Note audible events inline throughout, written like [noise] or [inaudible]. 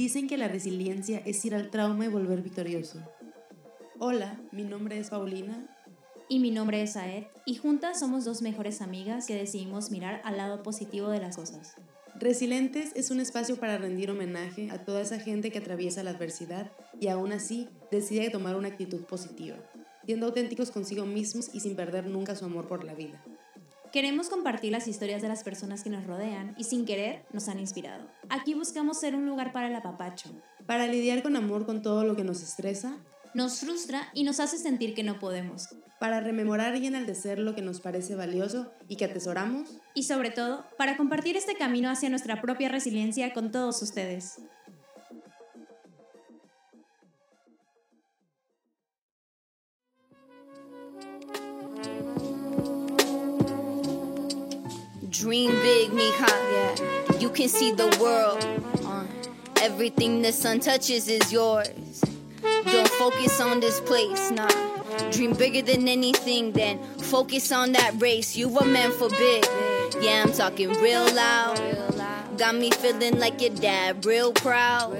Dicen que la resiliencia es ir al trauma y volver victorioso. Hola, mi nombre es Paulina. Y mi nombre es Aed, y juntas somos dos mejores amigas que decidimos mirar al lado positivo de las cosas. Resilientes es un espacio para rendir homenaje a toda esa gente que atraviesa la adversidad y aún así decide tomar una actitud positiva, siendo auténticos consigo mismos y sin perder nunca su amor por la vida. Queremos compartir las historias de las personas que nos rodean y sin querer nos han inspirado. Aquí buscamos ser un lugar para el apapacho. Para lidiar con amor con todo lo que nos estresa, nos frustra y nos hace sentir que no podemos. Para rememorar y enaltecer lo que nos parece valioso y que atesoramos. Y sobre todo, para compartir este camino hacia nuestra propia resiliencia con todos ustedes. Dream big, mija. Yeah. You can see the world. Uh, everything the sun touches is yours. Don't focus on this place, nah. Dream bigger than anything, then focus on that race. You were meant for big. Yeah, I'm talking real loud. Got me feeling like your dad, real proud.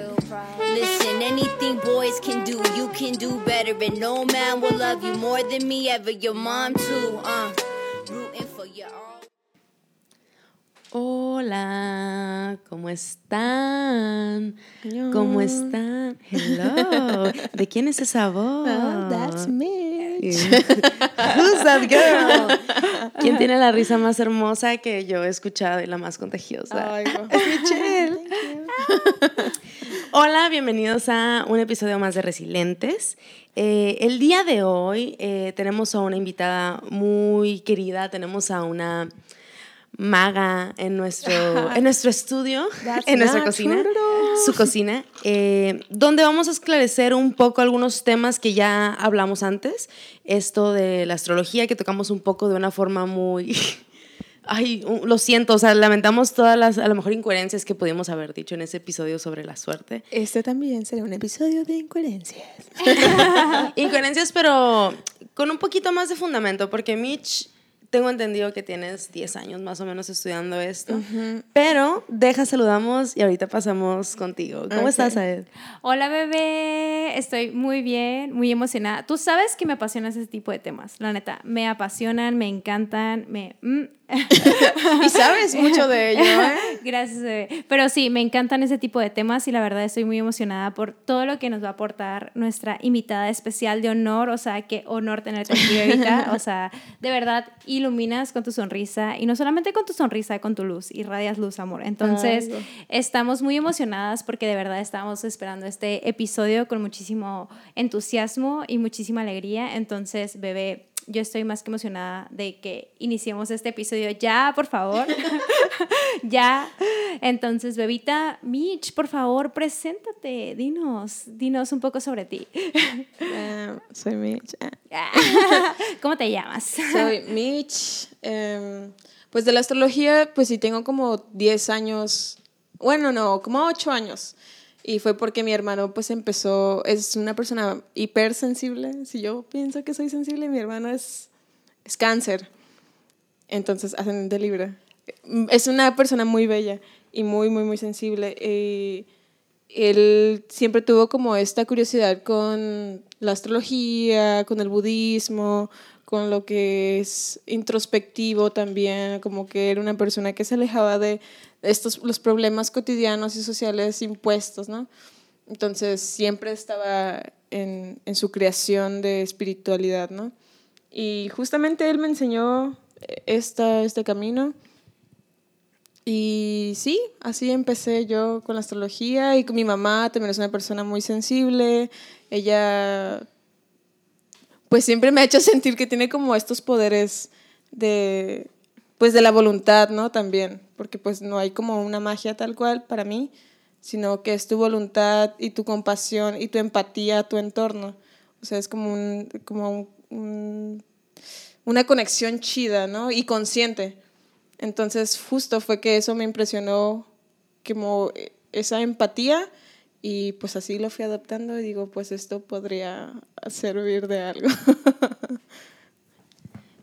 Listen, anything boys can do, you can do better. And no man will love you more than me ever. Your mom, too, uh. Rooting for your Hola, ¿cómo están? ¿Cómo están? Hello. [laughs] ¿De quién es esa voz? Oh, that's Mitch. [laughs] Who's that girl? ¿Quién tiene la risa más hermosa que yo he escuchado y la más contagiosa? Ay. [laughs] Es Michelle. Hola, bienvenidos a un episodio más de Resilientes. Eh, el día de hoy eh, tenemos a una invitada muy querida, tenemos a una maga en nuestro, en nuestro estudio, [laughs] en nuestra cocina, su cocina, eh, donde vamos a esclarecer un poco algunos temas que ya hablamos antes. Esto de la astrología, que tocamos un poco de una forma muy... [laughs] Ay, lo siento, o sea, lamentamos todas las, a lo mejor, incoherencias que pudimos haber dicho en ese episodio sobre la suerte. Este también será un episodio de incoherencias. [laughs] incoherencias, pero con un poquito más de fundamento, porque Mitch tengo entendido que tienes 10 años más o menos estudiando esto, pero deja, saludamos y ahorita pasamos contigo. ¿Cómo estás, Aed? Hola, bebé. Estoy muy bien, muy emocionada. Tú sabes que me apasionan ese tipo de temas, la neta. Me apasionan, me encantan, me... Mm, [laughs] y sabes mucho de ello, ¿eh? [laughs] Gracias, bebé. Pero sí, me encantan ese tipo de temas y la verdad estoy muy emocionada por todo lo que nos va a aportar nuestra invitada especial de honor. O sea, qué honor tenerte aquí, bebita. [laughs] O sea, de verdad, iluminas con tu sonrisa y no solamente con tu sonrisa, con tu luz, irradias luz, amor. Entonces, estamos muy emocionadas porque de verdad estamos esperando este episodio con muchísimo entusiasmo y muchísima alegría. Entonces, bebé, yo estoy más que emocionada de que iniciemos este episodio ya, por favor. [laughs] [laughs] ya. Entonces, bebita, Mitch, por favor, preséntate. Dinos, dinos un poco sobre ti. Ah, soy Mitch. [laughs] ¿Cómo te llamas? Soy Mitch. Em, pues de la astrología, pues sí tengo como 10 años. Bueno, no, como 8 años. Y fue porque mi hermano pues empezó, es una persona hipersensible. Si yo pienso que soy sensible, mi hermano es, es cáncer. Entonces, ascendente Libra. Es una persona muy bella y muy, muy, muy sensible. Y él siempre tuvo como esta curiosidad con la astrología, con el budismo, con lo que es introspectivo también, como que era una persona que se alejaba de, estos, los problemas cotidianos y sociales impuestos, ¿no? Entonces siempre estaba en, en, su creación de espiritualidad, ¿no? Y justamente él me enseñó esta, este camino. Y sí, así empecé yo con la astrología y con mi mamá también es una persona muy sensible. Ella, pues siempre me ha hecho sentir que tiene como estos poderes de, pues de la voluntad, ¿no? También, porque pues no hay como una magia tal cual para mí, sino que es tu voluntad y tu compasión y tu empatía a tu entorno. O sea, es como, un, como un, una conexión chida, ¿no? Y consciente. Entonces, justo fue que eso me impresionó, como esa empatía, y pues así lo fui adoptando y digo, pues esto podría servir de algo. [laughs]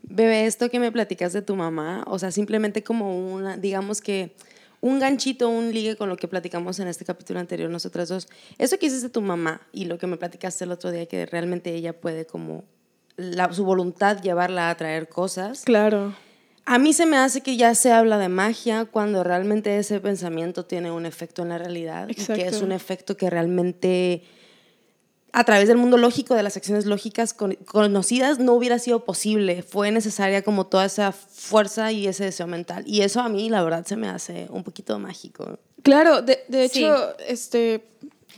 Bebé, esto que me platicas de tu mamá, o sea, simplemente como una, digamos que un ganchito, un ligue con lo que platicamos en este capítulo anterior nosotras dos. Eso que dices de tu mamá y lo que me platicaste el otro día, que realmente ella puede como la, su voluntad llevarla a traer cosas. Claro. A mí se me hace que ya se habla de magia cuando realmente ese pensamiento tiene un efecto en la realidad y que es Exacto. un efecto que realmente a través del mundo lógico, de las acciones lógicas con- conocidas, no hubiera sido posible. Fue necesaria como toda esa fuerza y ese deseo mental. Y eso a mí, la verdad, se me hace un poquito mágico. Claro, de, de Sí. hecho, este,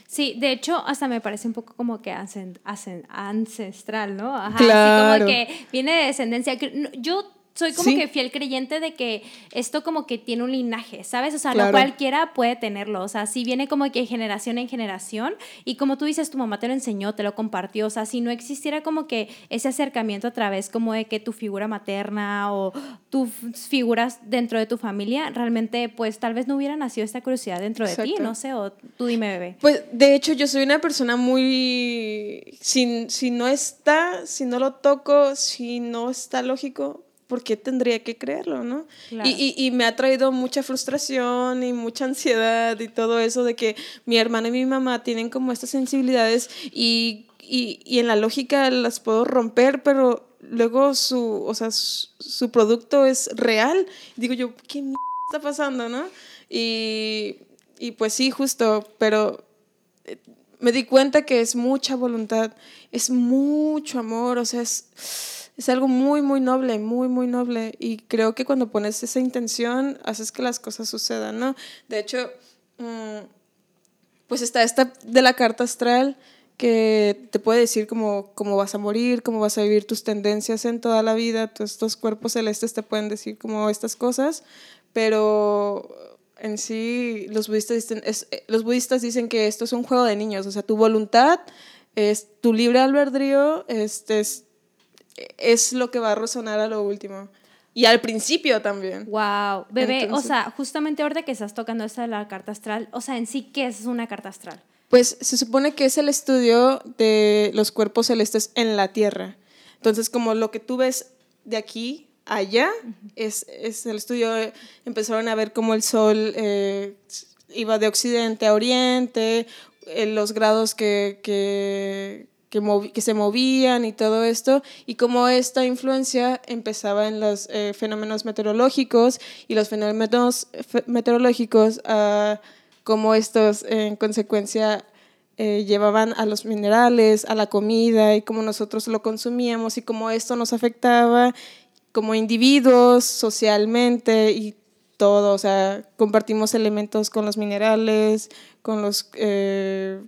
Sí, de hecho, hasta me parece un poco como que ancen- ancen- ancestral, ¿no? Ajá, Claro. Así como que viene de descendencia. Yo soy como Sí. que fiel creyente de que esto como que tiene un linaje, ¿sabes? O sea, Claro. no cualquiera puede tenerlo. O sea, sí viene como que generación en generación. Y como tú dices, tu mamá te lo enseñó, te lo compartió. O sea, si no existiera como que ese acercamiento a través como de que tu figura materna o tus figuras dentro de tu familia, realmente pues tal vez no hubiera nacido esta curiosidad dentro de ti, no sé, o tú dime, bebé. Pues de hecho yo soy una persona muy... Si, si no está, si no lo toco, si no está lógico, ¿por qué tendría que creerlo, no? Claro. Y, y, y me ha traído mucha frustración y mucha ansiedad y todo eso de que mi hermana y mi mamá tienen como estas sensibilidades y, y, y en la lógica las puedo romper, pero luego su, o sea, su, su producto es real. Digo yo, ¿qué mierda está pasando, no? Y, y pues sí, justo, pero eh, me di cuenta que es mucha voluntad, es mucho amor, o sea, es, es algo muy, muy noble, muy, muy noble. Y creo que cuando pones esa intención, haces que las cosas sucedan, ¿no? De hecho, mm, pues está esta de la carta astral que te puede decir cómo, cómo vas a morir, cómo vas a vivir tus tendencias en toda la vida. Estos cuerpos celestes te pueden decir como estas cosas, pero en sí los budistas, dicen, los budistas dicen que esto es un juego de niños, o sea, tu voluntad es tu libre albedrío, este es, es lo que va a resonar a lo último. Y al principio también. Wow, bebé, Entonces- o sea, justamente ahorita que estás tocando esta de la carta astral, o sea, en sí, ¿qué es una carta astral? Pues se supone que es el estudio de los cuerpos celestes en la Tierra. Entonces, como lo que tú ves de aquí allá, es, es el estudio, empezaron a ver cómo el Sol eh, iba de occidente a oriente, eh, los grados que, que, que, se movían y todo esto, y cómo esta influencia empezaba en los eh, fenómenos meteorológicos y los fenómenos fe- meteorológicos a cómo estos en consecuencia eh, llevaban a los minerales, a la comida y cómo nosotros lo consumíamos y cómo esto nos afectaba como individuos, socialmente y todo. O sea, compartimos elementos con los minerales, con los, eh,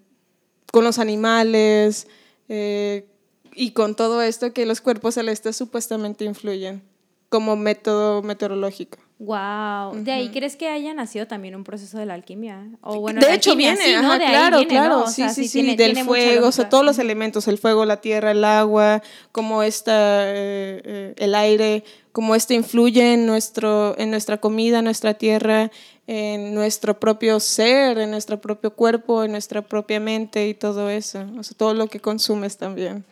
con los animales eh, y con todo esto que los cuerpos celestes supuestamente influyen como método meteorológico. Wow, ¿de ahí crees que haya nacido también un proceso de la alquimia? O bueno, de la hecho alquimia, viene, sí, ¿no? ajá, De claro, viene, claro, ¿no? O sí, sea, sí, sí, tiene- del tiene fuego, o sea, todos los elementos, el fuego, la tierra, el agua, como esta, eh, eh, el aire, como este influye en, nuestro, en nuestra comida, en nuestra tierra, en nuestro propio ser, en nuestro propio cuerpo, en nuestra propia mente y todo eso, o sea, todo lo que consumes también.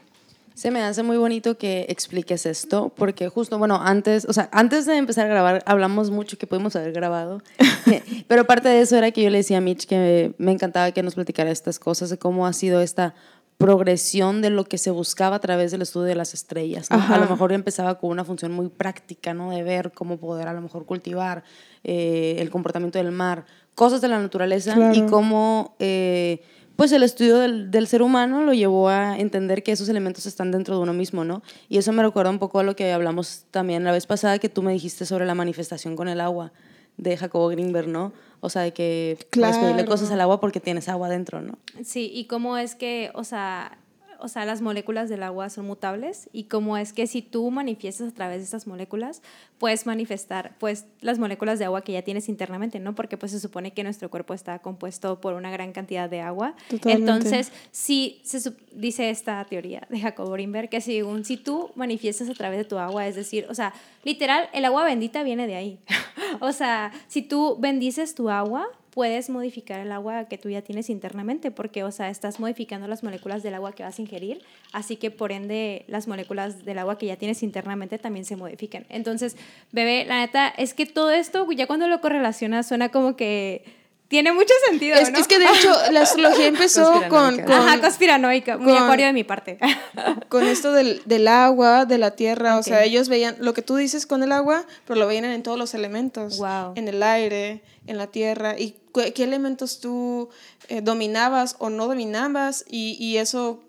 Se me hace muy bonito que expliques esto, porque justo, bueno, antes, o sea, antes de empezar a grabar, hablamos mucho que pudimos haber grabado, [laughs] pero parte de eso era que yo le decía a Mitch que me encantaba que nos platicara estas cosas, de cómo ha sido esta progresión de lo que se buscaba a través del estudio de las estrellas. ¿no? A lo mejor empezaba con una función muy práctica, ¿no? De ver cómo poder a lo mejor cultivar eh, el comportamiento del mar, cosas de la naturaleza y cómo... eh, pues el estudio del, del ser humano lo llevó a entender que esos elementos están dentro de uno mismo, ¿no? Y eso me recuerda un poco a lo que hablamos también la vez pasada que tú me dijiste sobre la manifestación con el agua de Jacobo Greenberg, ¿no? O sea, de que puedes pedirle Claro. cosas al agua porque tienes agua dentro, ¿no? Sí, y cómo es que, o sea, o sea, las moléculas del agua son mutables y cómo es que si tú manifiestas a través de estas moléculas, puedes manifestar pues las moléculas de agua que ya tienes internamente, ¿no? Porque pues se supone que nuestro cuerpo está compuesto por una gran cantidad de agua. Totalmente. Entonces, si se dice esta teoría de Jacob Greenberg que según si tú manifiestas a través de tu agua, es decir, o sea, literal, el agua bendita viene de ahí. [laughs] o sea, si tú bendices tu agua, puedes modificar el agua que tú ya tienes internamente, porque, o sea, estás modificando las moléculas del agua que vas a ingerir, así que por ende las moléculas del agua que ya tienes internamente también se modifican. Entonces, bebé, la neta, es que todo esto, ya cuando lo correlacionas, suena como que tiene mucho sentido, Es, ¿no? es que de hecho [laughs] la astrología empezó con, con, Ajá, conspiranoica, muy con- acuario de mi parte. [laughs] con esto del, del agua, de la tierra. O sea, ellos veían lo que tú dices con el agua, pero lo veían en todos los elementos. Wow. En el aire, en la tierra. Y cu- qué elementos tú eh, dominabas o no dominabas. Y, y eso,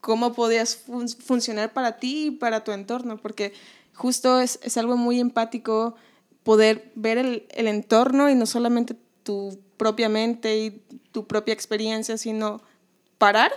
cómo podías fun- funcionar para ti y para tu entorno. Porque justo es, es algo muy empático poder ver el, el entorno y no solamente tu propia mente y tu propia experiencia, sino parar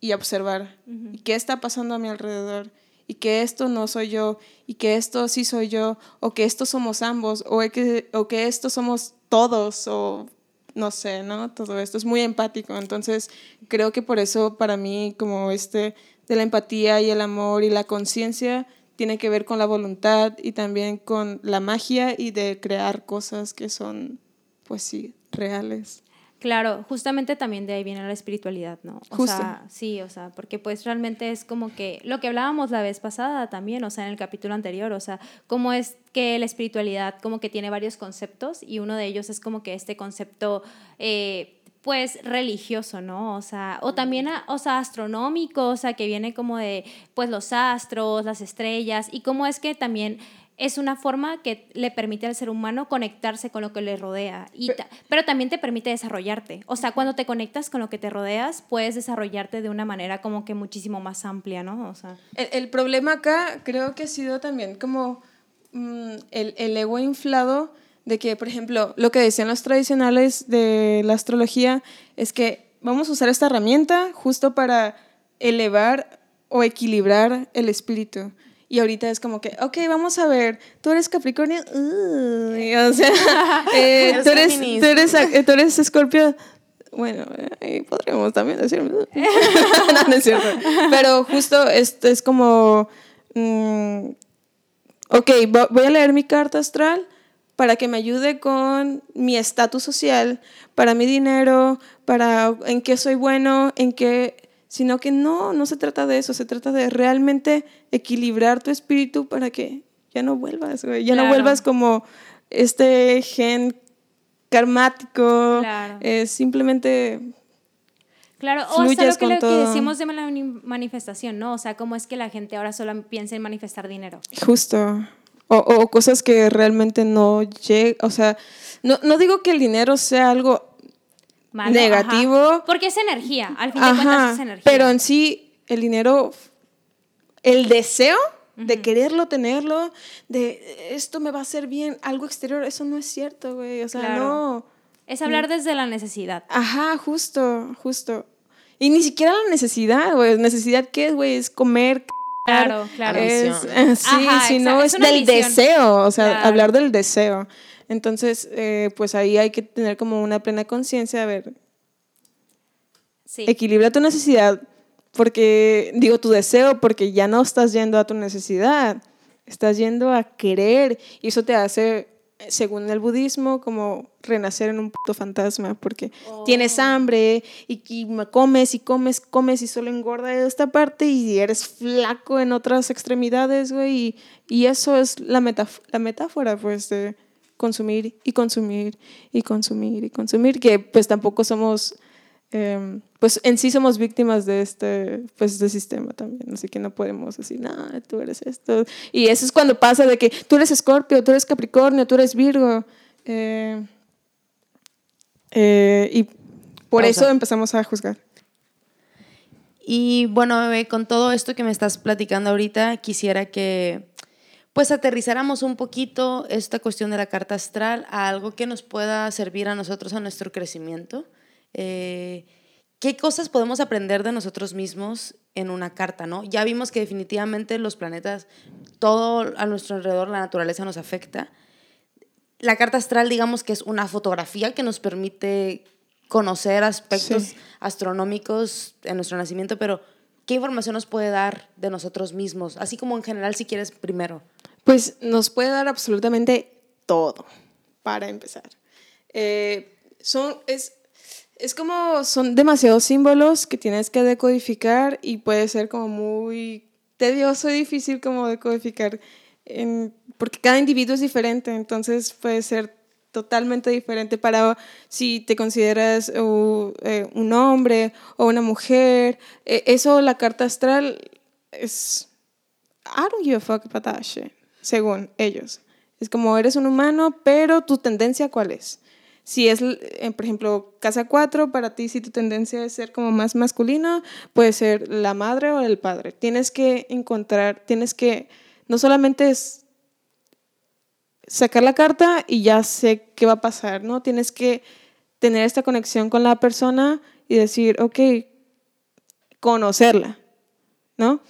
y observar. ¿Y qué está pasando a mi alrededor? Y que esto no soy yo, y que esto sí soy yo, o que esto somos ambos, o que, o que esto somos todos, o no sé, ¿no? Todo esto es muy empático. Entonces, creo que por eso para mí, como este de la empatía y el amor y la conciencia, tiene que ver con la voluntad y también con la magia y de crear cosas que son, pues sí, reales. Claro, justamente también de ahí viene la espiritualidad, ¿no? O Justo. sea, sí, o sea, porque pues realmente es como que lo que hablábamos la vez pasada también, o sea, en el capítulo anterior, o sea, cómo es que la espiritualidad como que tiene varios conceptos y uno de ellos es como que este concepto, eh, pues religioso, ¿no? O sea, o también, a- o sea, astronómico, o sea, que viene como de, pues los astros, las estrellas y cómo es que también es una forma que le permite al ser humano conectarse con lo que le rodea, y pero también te permite desarrollarte. O sea, cuando te conectas con lo que te rodeas, puedes desarrollarte de una manera como que muchísimo más amplia, ¿no? O sea, El, el problema acá creo que ha sido también como mm, el, el ego inflado de que, por ejemplo, lo que decían los tradicionales de la astrología es que vamos a usar esta herramienta justo para elevar o equilibrar el espíritu. Y ahorita es como que, ok, vamos a ver, tú eres Capricornio, Uy, o sea, [laughs] eh, tú, eres, tú, eres, eh, tú eres Escorpio, bueno, eh, podríamos también decir, [laughs] no, no es cierto. Pero justo esto es como, mm, ok, vo- voy a leer mi carta astral para que me ayude con mi estatus social, para mi dinero, para en qué soy bueno, en qué, sino que no, no se trata de eso, se trata de realmente equilibrar tu espíritu para que ya no vuelvas, güey, ya no vuelvas como este gen karmático, Claro. es simplemente Claro, o hasta lo que, lo decimos de la manifestación, ¿no? O sea, cómo es que la gente ahora solo piensa en manifestar dinero. Justo. O, o cosas que realmente no llegan. O sea, no, no digo que el dinero sea algo Malo, Negativo. ajá. Porque es energía, al fin de cuentas Ajá, es energía. pero en sí, el dinero, el deseo de quererlo tenerlo, de esto me va a hacer bien, algo exterior, eso no es cierto, güey. O sea, Claro. no. Es hablar desde la necesidad. Ajá, justo, justo. Y ni siquiera la necesidad, güey. ¿Necesidad qué es, güey? Es comer. Claro, claro. Es, [laughs] sí, Ajá, si no es, del ambición. deseo, o sea, Claro. hablar del deseo. Entonces, eh, pues ahí hay que tener como una plena conciencia, a ver, Sí. equilibra tu necesidad, porque, digo, tu deseo, porque ya no estás yendo a tu necesidad, estás yendo a querer, y eso te hace, según el budismo, como renacer en un puto fantasma, porque tienes hambre y, y comes y comes, comes y solo engorda esta parte y eres flaco en otras extremidades, güey, y, y eso es la, metáf- la metáfora, pues, de consumir y consumir y consumir y consumir, que pues tampoco somos eh, pues en sí somos víctimas de este, pues, este sistema también, así que no podemos decir, no, tú eres esto. Y eso es cuando pasa de que tú eres Escorpio, tú eres Capricornio, tú eres Virgo. eh, eh, y por Pausa. eso empezamos a juzgar. Y bueno, bebé, con todo esto que me estás platicando ahorita, quisiera que pues aterrizáramos un poquito esta cuestión de la carta astral a algo que nos pueda servir a nosotros a nuestro crecimiento. Eh, ¿Qué cosas podemos aprender de nosotros mismos en una carta, no? Ya vimos que definitivamente los planetas, todo a nuestro alrededor, la naturaleza nos afecta. La carta astral, digamos que es una fotografía que nos permite conocer aspectos Sí. astronómicos en nuestro nacimiento, pero ¿qué información nos puede dar de nosotros mismos? Así como en general, si quieres, primero. Pues nos puede dar absolutamente todo, para empezar. Eh, son, es, es como, son demasiados símbolos que tienes que decodificar y puede ser como muy tedioso y difícil como decodificar, porque cada individuo es diferente, entonces puede ser totalmente diferente para si te consideras uh, eh, un hombre o una mujer. Eh, eso, la carta astral, es... I don't give a fuck about that shit, según ellos. Es como eres un humano, pero tu tendencia cuál es. Si es, eh, por ejemplo, casa 4, para ti, si tu tendencia es ser como más masculino, puede ser la madre o el padre. Tienes que encontrar, tienes que, no solamente es sacar la carta y ya sé qué va a pasar, ¿no? Tienes que tener esta conexión con la persona y decir, ok, conocerla, ¿no?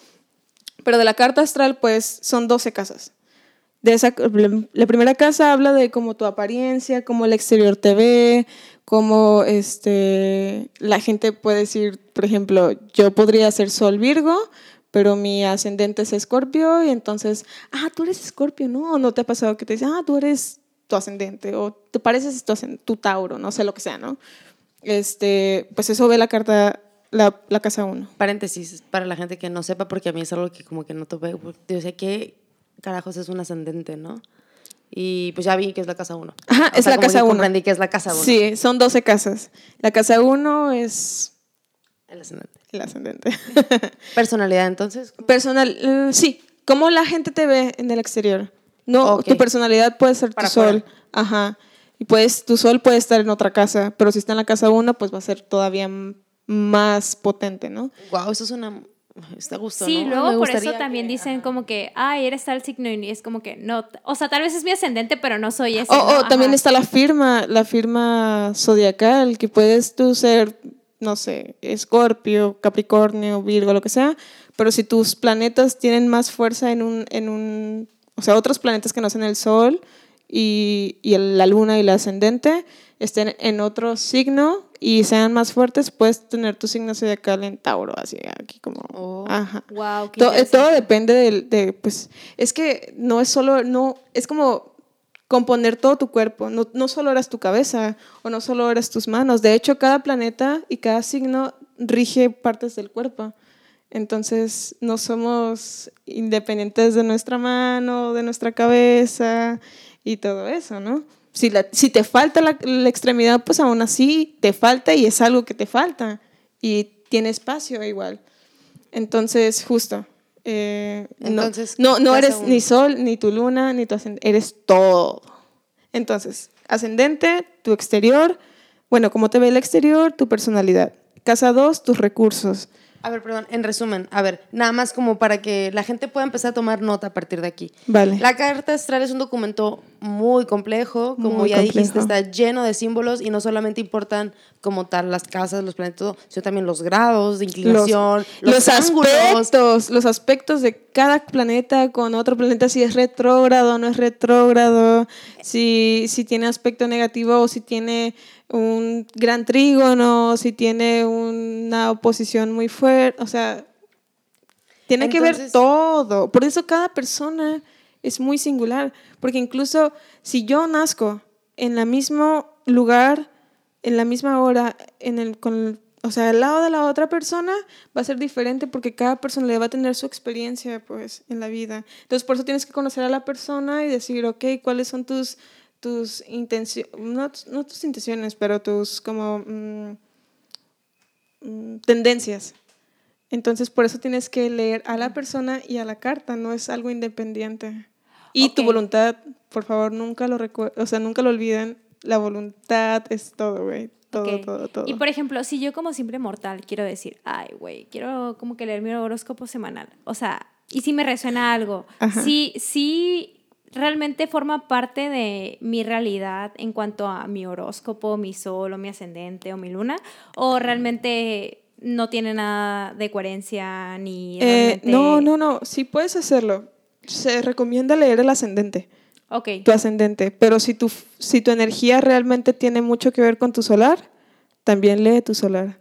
Pero de la carta astral, pues son 12 casas de esa, la primera casa habla de cómo tu apariencia, cómo el exterior te ve, cómo este, la gente puede decir, por ejemplo, yo podría ser Sol Virgo, pero mi ascendente es Escorpio y entonces, ah, tú eres Escorpio, ¿no? ¿O no te ha pasado que te dicen, ah, tú eres tu ascendente o te pareces tu, tu Tauro, no sé lo que sea, ¿no? Este, pues eso ve la carta la, la, casa 1. Paréntesis, para la gente que no sepa, porque a mí es algo que como que no tope, yo sé que carajos es un ascendente, ¿no? Y pues ya vi que es la casa 1. Ajá, es la casa 1. Comprendí que es la casa 1. Sí, son 12 casas. La casa 1 es... El ascendente. El ascendente. [laughs] ¿Personalidad entonces? Personal, uh, sí. ¿Cómo la gente te ve en el exterior? No, okay. tu personalidad puede ser Para tu sol. Ajá. Y puedes, tu sol puede estar en otra casa, pero si está en la casa 1, pues va a ser todavía más potente, ¿no? Wow, eso es una está gusto, Sí, ¿no? luego por eso también que, dicen ajá. como que, ay, eres tal signo y es como que no, o sea, tal vez es mi ascendente, pero no soy ese. O, ¿no? o también está la firma, la firma zodiacal, que puedes tú ser, no sé, Escorpio, Capricornio, Virgo, lo que sea, pero si tus planetas tienen más fuerza en un, en un o sea, otros planetas que no sean el Sol y, y la Luna y el ascendente, estén en otro signo y sean más fuertes, puedes tener tu signo zodiacal en Tauro, así aquí como... Oh, ajá. Wow, todo, todo, depende de, de, pues, es que no es solo, no, es como componer todo tu cuerpo, no, no solo eres tu cabeza o no solo eres tus manos, de hecho cada planeta y cada signo rige partes del cuerpo. Entonces no somos independientes de nuestra mano, de nuestra cabeza y todo eso, ¿no? Si, la, si te falta la, la, extremidad, pues aún así te falta y es algo que te falta y tiene espacio igual. Entonces, justo. Eh, Entonces, no, no, no eres uno. ni sol, ni tu luna, ni tu ascendente, eres todo. Entonces, ascendente, tu exterior, bueno, cómo te ve el exterior, tu personalidad. Casa 2, tus recursos. A ver, perdón, en resumen, a ver, nada más como para que la gente pueda empezar a tomar nota a partir de aquí. Vale. La carta astral es un documento muy complejo, como muy ya complejo. dijiste, está lleno de símbolos y no solamente importan como tal las casas, los planetas, todo, sino también los grados de inclinación, los, los, los aspectos, los aspectos de cada planeta con otro planeta, si es retrógrado o no es retrógrado, si, si tiene aspecto negativo o si tiene un gran trígono, si tiene una oposición muy fuerte, o sea, tiene Entonces, que ver todo. Por eso cada persona es muy singular, porque incluso si yo nazco en el mismo lugar, en la misma hora, en el, con, o sea, al lado de la otra persona va a ser diferente porque cada persona le va a tener su experiencia pues en la vida. Entonces por eso tienes que conocer a la persona y decir, ok, ¿cuáles son tus tus intenciones, no, no, tus intenciones, pero tus como mmm, mmm, tendencias. Entonces, por eso tienes que leer a la persona y a la carta, no es algo independiente. Y okay. tu voluntad, por favor, nunca lo o sea, nunca lo olviden, la voluntad es todo, güey. Todo, okay. todo, todo. Y por ejemplo, si yo como simple mortal quiero decir, ay, güey, quiero como que leer mi horóscopo semanal. O sea, y si me resuena algo, Ajá. sí, sí realmente forma parte de mi realidad en cuanto a mi horóscopo, mi sol o mi ascendente o mi luna, o realmente no tiene nada de coherencia ni... Eh, no, no, no, sí puedes hacerlo. Se recomienda leer el ascendente. Ok. Tu ascendente, pero si tu, si tu energía realmente tiene mucho que ver con tu solar, también lee tu solar.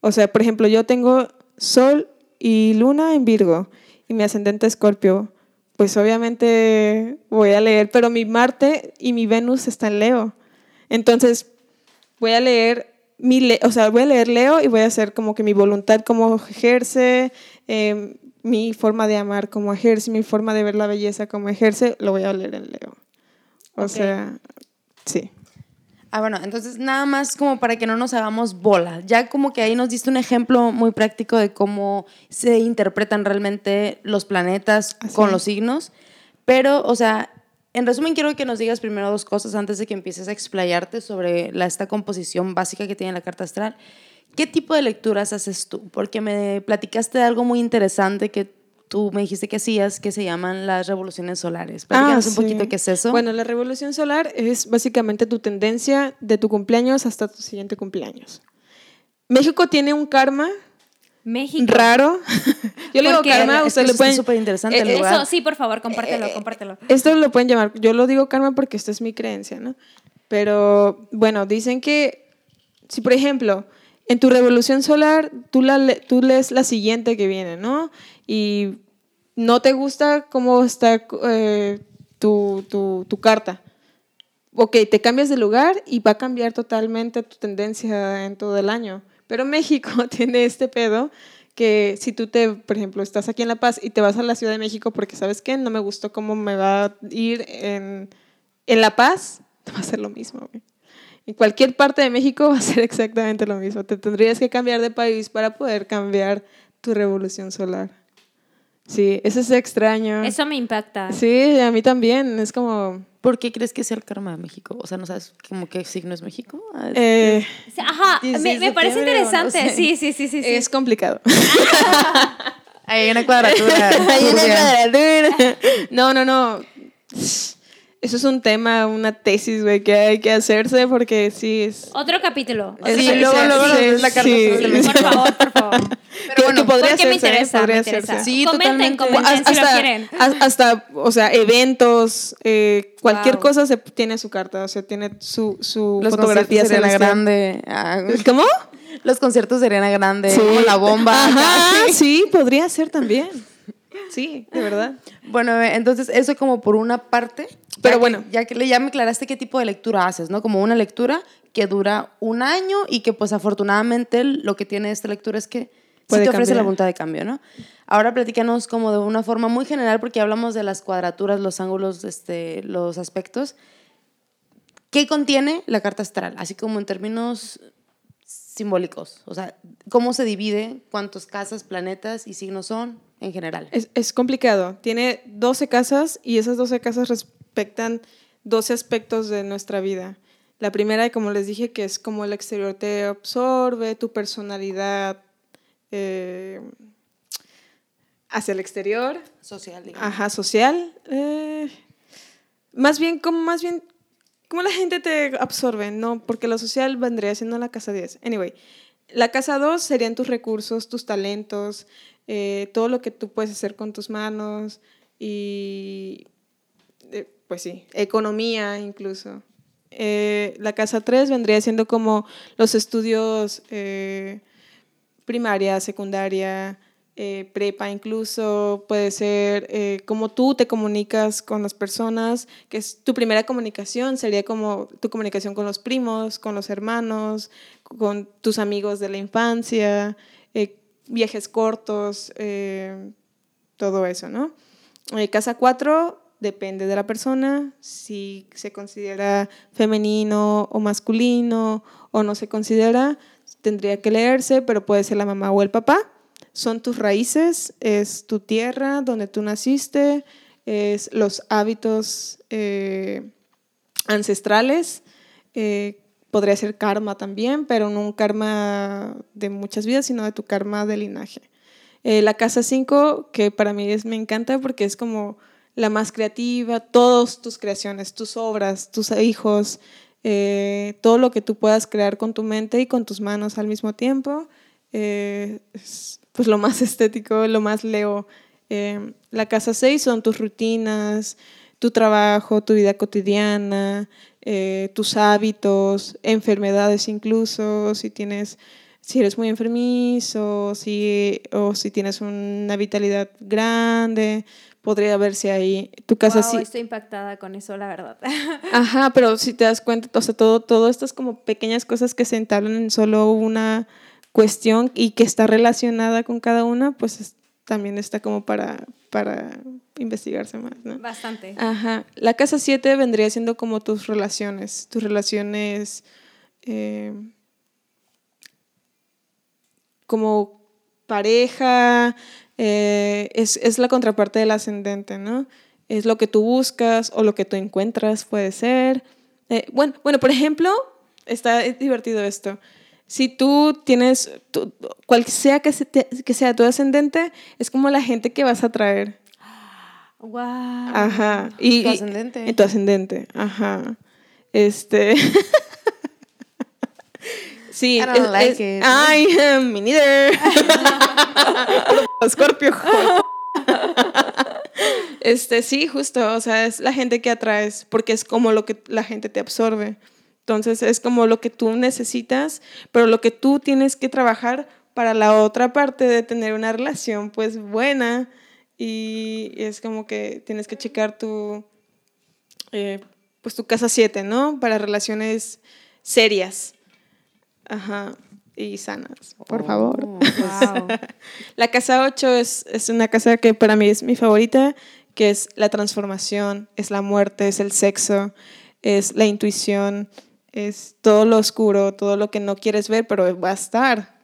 O sea, por ejemplo, yo tengo sol y luna en Virgo y mi ascendente Escorpio pues obviamente voy a leer, pero mi Marte y mi Venus está en Leo. Entonces, voy a leer mi, le- o sea, voy a leer Leo y voy a hacer como que mi voluntad como ejerce, eh, mi forma de amar como ejerce, mi forma de ver la belleza como ejerce, lo voy a leer en Leo. O sea, sí. Ah, bueno, entonces nada más como para que no nos hagamos bola. Ya como que ahí nos diste un ejemplo muy práctico de cómo se interpretan realmente los planetas Así con es. los signos. Pero, o sea, en resumen quiero que nos digas primero dos cosas antes de que empieces a explayarte sobre la, esta composición básica que tiene la carta astral. ¿Qué tipo de lecturas haces tú? Porque me platicaste de algo muy interesante que tú me dijiste que hacías, que se llaman las revoluciones solares. Platícanos un Ah, sí. poquito qué es eso. Bueno, la revolución solar es básicamente tu tendencia de tu cumpleaños hasta tu siguiente cumpleaños. México tiene un karma México. raro. [laughs] Yo le digo karma, ustedes eso le pueden... súper interesante Eh, el eh, lugar. Eso, sí, por favor, compártelo, compártelo. Esto lo pueden llamar, yo lo digo karma porque esta es mi creencia, ¿no? Pero bueno, dicen que si por ejemplo en tu revolución solar tú, la, le- tú lees la siguiente que viene, ¿no? Y no te gusta cómo está eh, tu, tu, tu carta. Ok, te cambias de lugar y va a cambiar totalmente tu tendencia en todo el año. Pero México [laughs] tiene este pedo que si tú te, por ejemplo, estás aquí en La Paz y te vas a la Ciudad de México porque sabes qué, no me gustó cómo me va a ir en, en La Paz, [laughs] va a ser lo mismo. güey. En cualquier parte de México va a ser [laughs] exactamente lo mismo. Te tendrías que cambiar de país para poder cambiar tu revolución solar. Sí, eso es extraño. Eso me impacta. Sí, a mí también. Es como... ¿Por qué crees que sea el karma de México? O sea, ¿no sabes como qué signo es México? Ah, eh, Ajá, 16 me, me parece no interesante. sé. Sí, sí, sí, sí. sí. es complicado. [laughs] Hay una cuadratura. [laughs] Hay una cuadratura. No, no, no. Eso es un tema, una tesis, güey, que hay que hacerse porque sí es... Otro capítulo. otro Sí, Sí, capítulo. luego, luego sí, la carta sí. México. Por favor, por favor. que, bueno, que podría porque me hacerse, ¿eh? interesa, podría me interesa. hacerse. Sí, comenten, totalmente. comenten si lo hasta, quieren. a- hasta, o sea, eventos, eh, cualquier Wow. cosa se tiene su carta, o sea, tiene su, su Los fotografía celestial. Grande. ah, ¿Cómo? Los conciertos de Ariana Grande. Sí. Como la bomba. Ajá, sí, podría ser también. Sí, de verdad. Bueno, eh, entonces eso como por una parte. Ya Pero que- bueno. Ya que ya me aclaraste qué tipo de lectura haces, ¿no? Como una lectura que dura un año y que pues afortunadamente lo que tiene esta lectura es que sí te ofrece la voluntad de cambio, ¿no? Ahora platícanos como de una forma muy general porque hablamos de las cuadraturas, los ángulos, este, los aspectos. ¿Qué contiene la carta astral? Así como en términos simbólicos. O sea, ¿cómo se divide? ¿Cuántos casas, planetas y signos son en general? Es, es complicado. Tiene 12 casas y esas 12 casas respetan 12 aspectos de nuestra vida. La primera, como les dije, que es como el exterior te absorbe, tu personalidad eh, hacia el exterior, Social, digamos. ajá, social. eh, más bien, como más bien, ¿cómo la gente te absorbe? No, porque lo social vendría siendo la casa 10. Anyway, la casa 2 serían tus recursos, tus talentos, eh, todo lo que tú puedes hacer con tus manos y, eh, pues sí, economía incluso. Eh, la casa 3 vendría siendo como los estudios primaria, secundaria, prepa incluso, puede ser cómo tú te comunicas con las personas, que es tu primera comunicación, sería como tu comunicación con los primos, con los hermanos, con tus amigos de la infancia, eh, viajes cortos, eh, todo eso, ¿no? Eh, casa 4 depende de la persona, si se considera femenino o masculino o no se considera, tendría que leerse, pero puede ser la mamá o el papá. Son tus raíces, es tu tierra donde tú naciste, es los hábitos eh, ancestrales, podría ser karma también, pero no un karma de muchas vidas, sino de tu karma de linaje. Eh, la casa 5, que para mí es, me encanta porque es como la más creativa, todas tus creaciones, tus obras, tus hijos, eh, todo lo que tú puedas crear con tu mente y con tus manos al mismo tiempo, eh, es pues lo más [laughs] estético, lo más leo. La casa 6 son tus rutinas, tu trabajo, tu vida cotidiana, eh, tus hábitos, enfermedades incluso, si tienes si eres muy enfermizo, si, o si tienes una vitalidad grande, podría verse ahí. Tu casa Wow, sí. Estoy impactada con eso, la verdad. [laughs] Ajá, pero si te das cuenta, o sea, todo, todo estas como pequeñas cosas que se entablan en solo una cuestión y que está relacionada con cada una, pues es- también está como para, para investigarse más, ¿no? Bastante. Ajá. La casa 7 vendría siendo como tus relaciones, tus relaciones eh, como pareja, eh, es, es la contraparte del ascendente, ¿no? Es lo que tú buscas o lo que tú encuentras, puede ser. Eh, bueno, bueno, por ejemplo, está divertido esto. Si tú tienes, tu- cual sea que, se te- que sea tu ascendente, es como la gente que vas a traer. Wow. Ajá. Y, Tu y- ascendente. en tu ascendente, ajá. Este. [laughs] sí. I don't es- like es- it. Me neither. [laughs] Scorpio. este, sí, justo. O sea, es la gente que atraes, porque es como lo que la gente te absorbe. Entonces, es como lo que tú necesitas, pero lo que tú tienes que trabajar para la otra parte de tener una relación, pues buena. Y es como que tienes que checar tu, eh, pues tu casa 7, ¿no? Para relaciones serias. Ajá. Y sanas, por favor. Oh. Wow. [laughs] La casa 8 es, es una casa que para mí es mi favorita, que es la transformación, es la muerte, es el sexo, es la intuición, es todo lo oscuro, todo lo que no quieres ver, pero va a estar.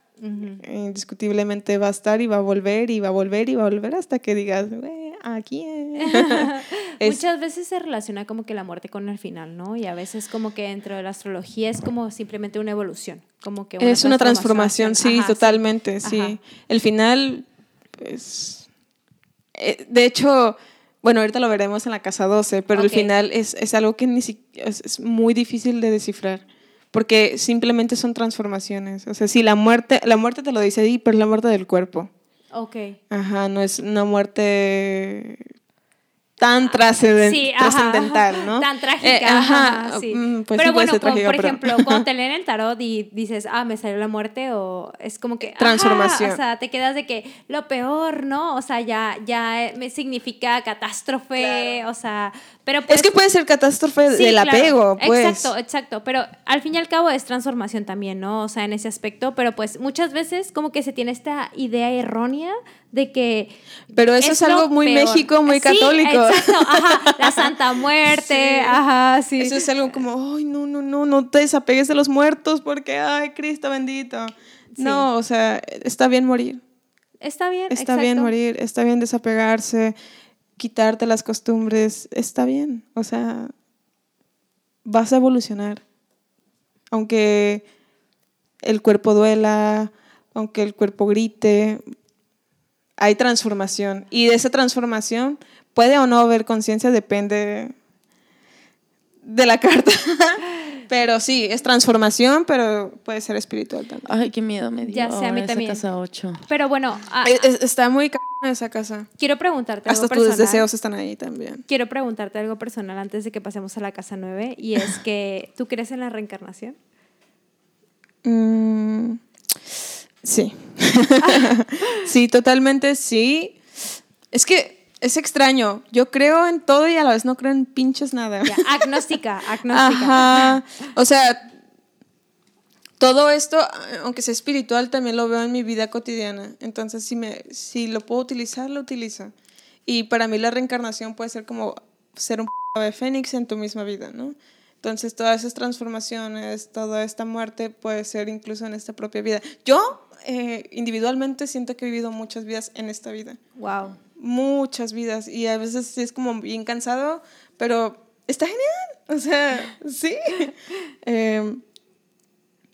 Indiscutiblemente va a estar y va a volver y va a volver y va a volver hasta que digas, "Güey, aquí es". [laughs] Es- Muchas veces se relaciona como que la muerte con el final, ¿no? Y a veces como que dentro de la astrología es como simplemente una evolución, como que es una transformación, sí, Ajá, totalmente, sí. El final es... eh, De hecho, bueno, ahorita lo veremos en la casa 12, pero Ok. final es, es algo que ni si- es, es muy difícil de descifrar, porque simplemente son transformaciones. O sea, sí, la muerte, la muerte te lo dice ahí, pero es la muerte del cuerpo. Ok. Ajá, no es una muerte tan Ah, Sí, ajá, trascendental, ajá. ¿no? Tan trágica. Eh, ajá, ajá, sí. mm, pues pero sí bueno, como, trágica, por pero- ejemplo, cuando te [laughs] leen el tarot y dices, ah, me salió la muerte, o es como que. Transformación. o sea, te quedas de que lo peor, ¿no? O sea, ya, ya eh, me significa catástrofe, o sea. Pero pues, es que puede ser catástrofe Sí, del claro. apego, pues. Exacto, exacto. Pero al fin y al cabo es transformación también, ¿no? O sea, en ese aspecto. Pero pues muchas veces como que se tiene esta idea errónea de que. Pero eso es, algo muy peor. México, muy Sí, católico. Exacto, [laughs] ajá. La Santa Muerte, Sí. ajá, sí. Eso es algo como, ay, no, no, no, no te desapegues de los muertos porque, ay, Cristo bendito. Sí. No, o sea, está bien morir. Está bien. Está bien morir, está bien desapegarse, quitarte las costumbres, está bien. O sea, vas a evolucionar. Aunque el cuerpo duela, aunque el cuerpo grite, hay transformación. Y de esa transformación puede o no haber conciencia, depende de la [laughs] carta. pero sí, es transformación, pero puede ser espiritual también. Ay, qué miedo me dio. Ya sé, a mí esa también. casa 8. Pero bueno, ah, Es- es- está muy c esa casa. quiero preguntarte Hasta algo tus personal. deseos están ahí también. Quiero preguntarte algo personal antes de que pasemos a la casa 9 y es que ¿tú crees en la reencarnación? Mm, sí. [laughs] sí, totalmente sí. Es que es extraño. Yo creo en todo y a la vez no creo en pinches nada. Ya, agnóstica, [laughs] agnóstica. Ajá. O sea, todo esto, aunque sea espiritual, también lo veo en mi vida cotidiana. Entonces, si, me, si lo puedo utilizar, lo utilizo. Y para mí la reencarnación puede ser como ser un ave fénix en tu misma vida, ¿no? Entonces, todas esas transformaciones, toda esta muerte puede ser incluso en esta propia vida. Yo, eh, individualmente, siento que he vivido muchas vidas en esta vida Wow. muchas vidas y a veces sí es como bien cansado, pero está genial. O sea, [laughs] sí. Eh,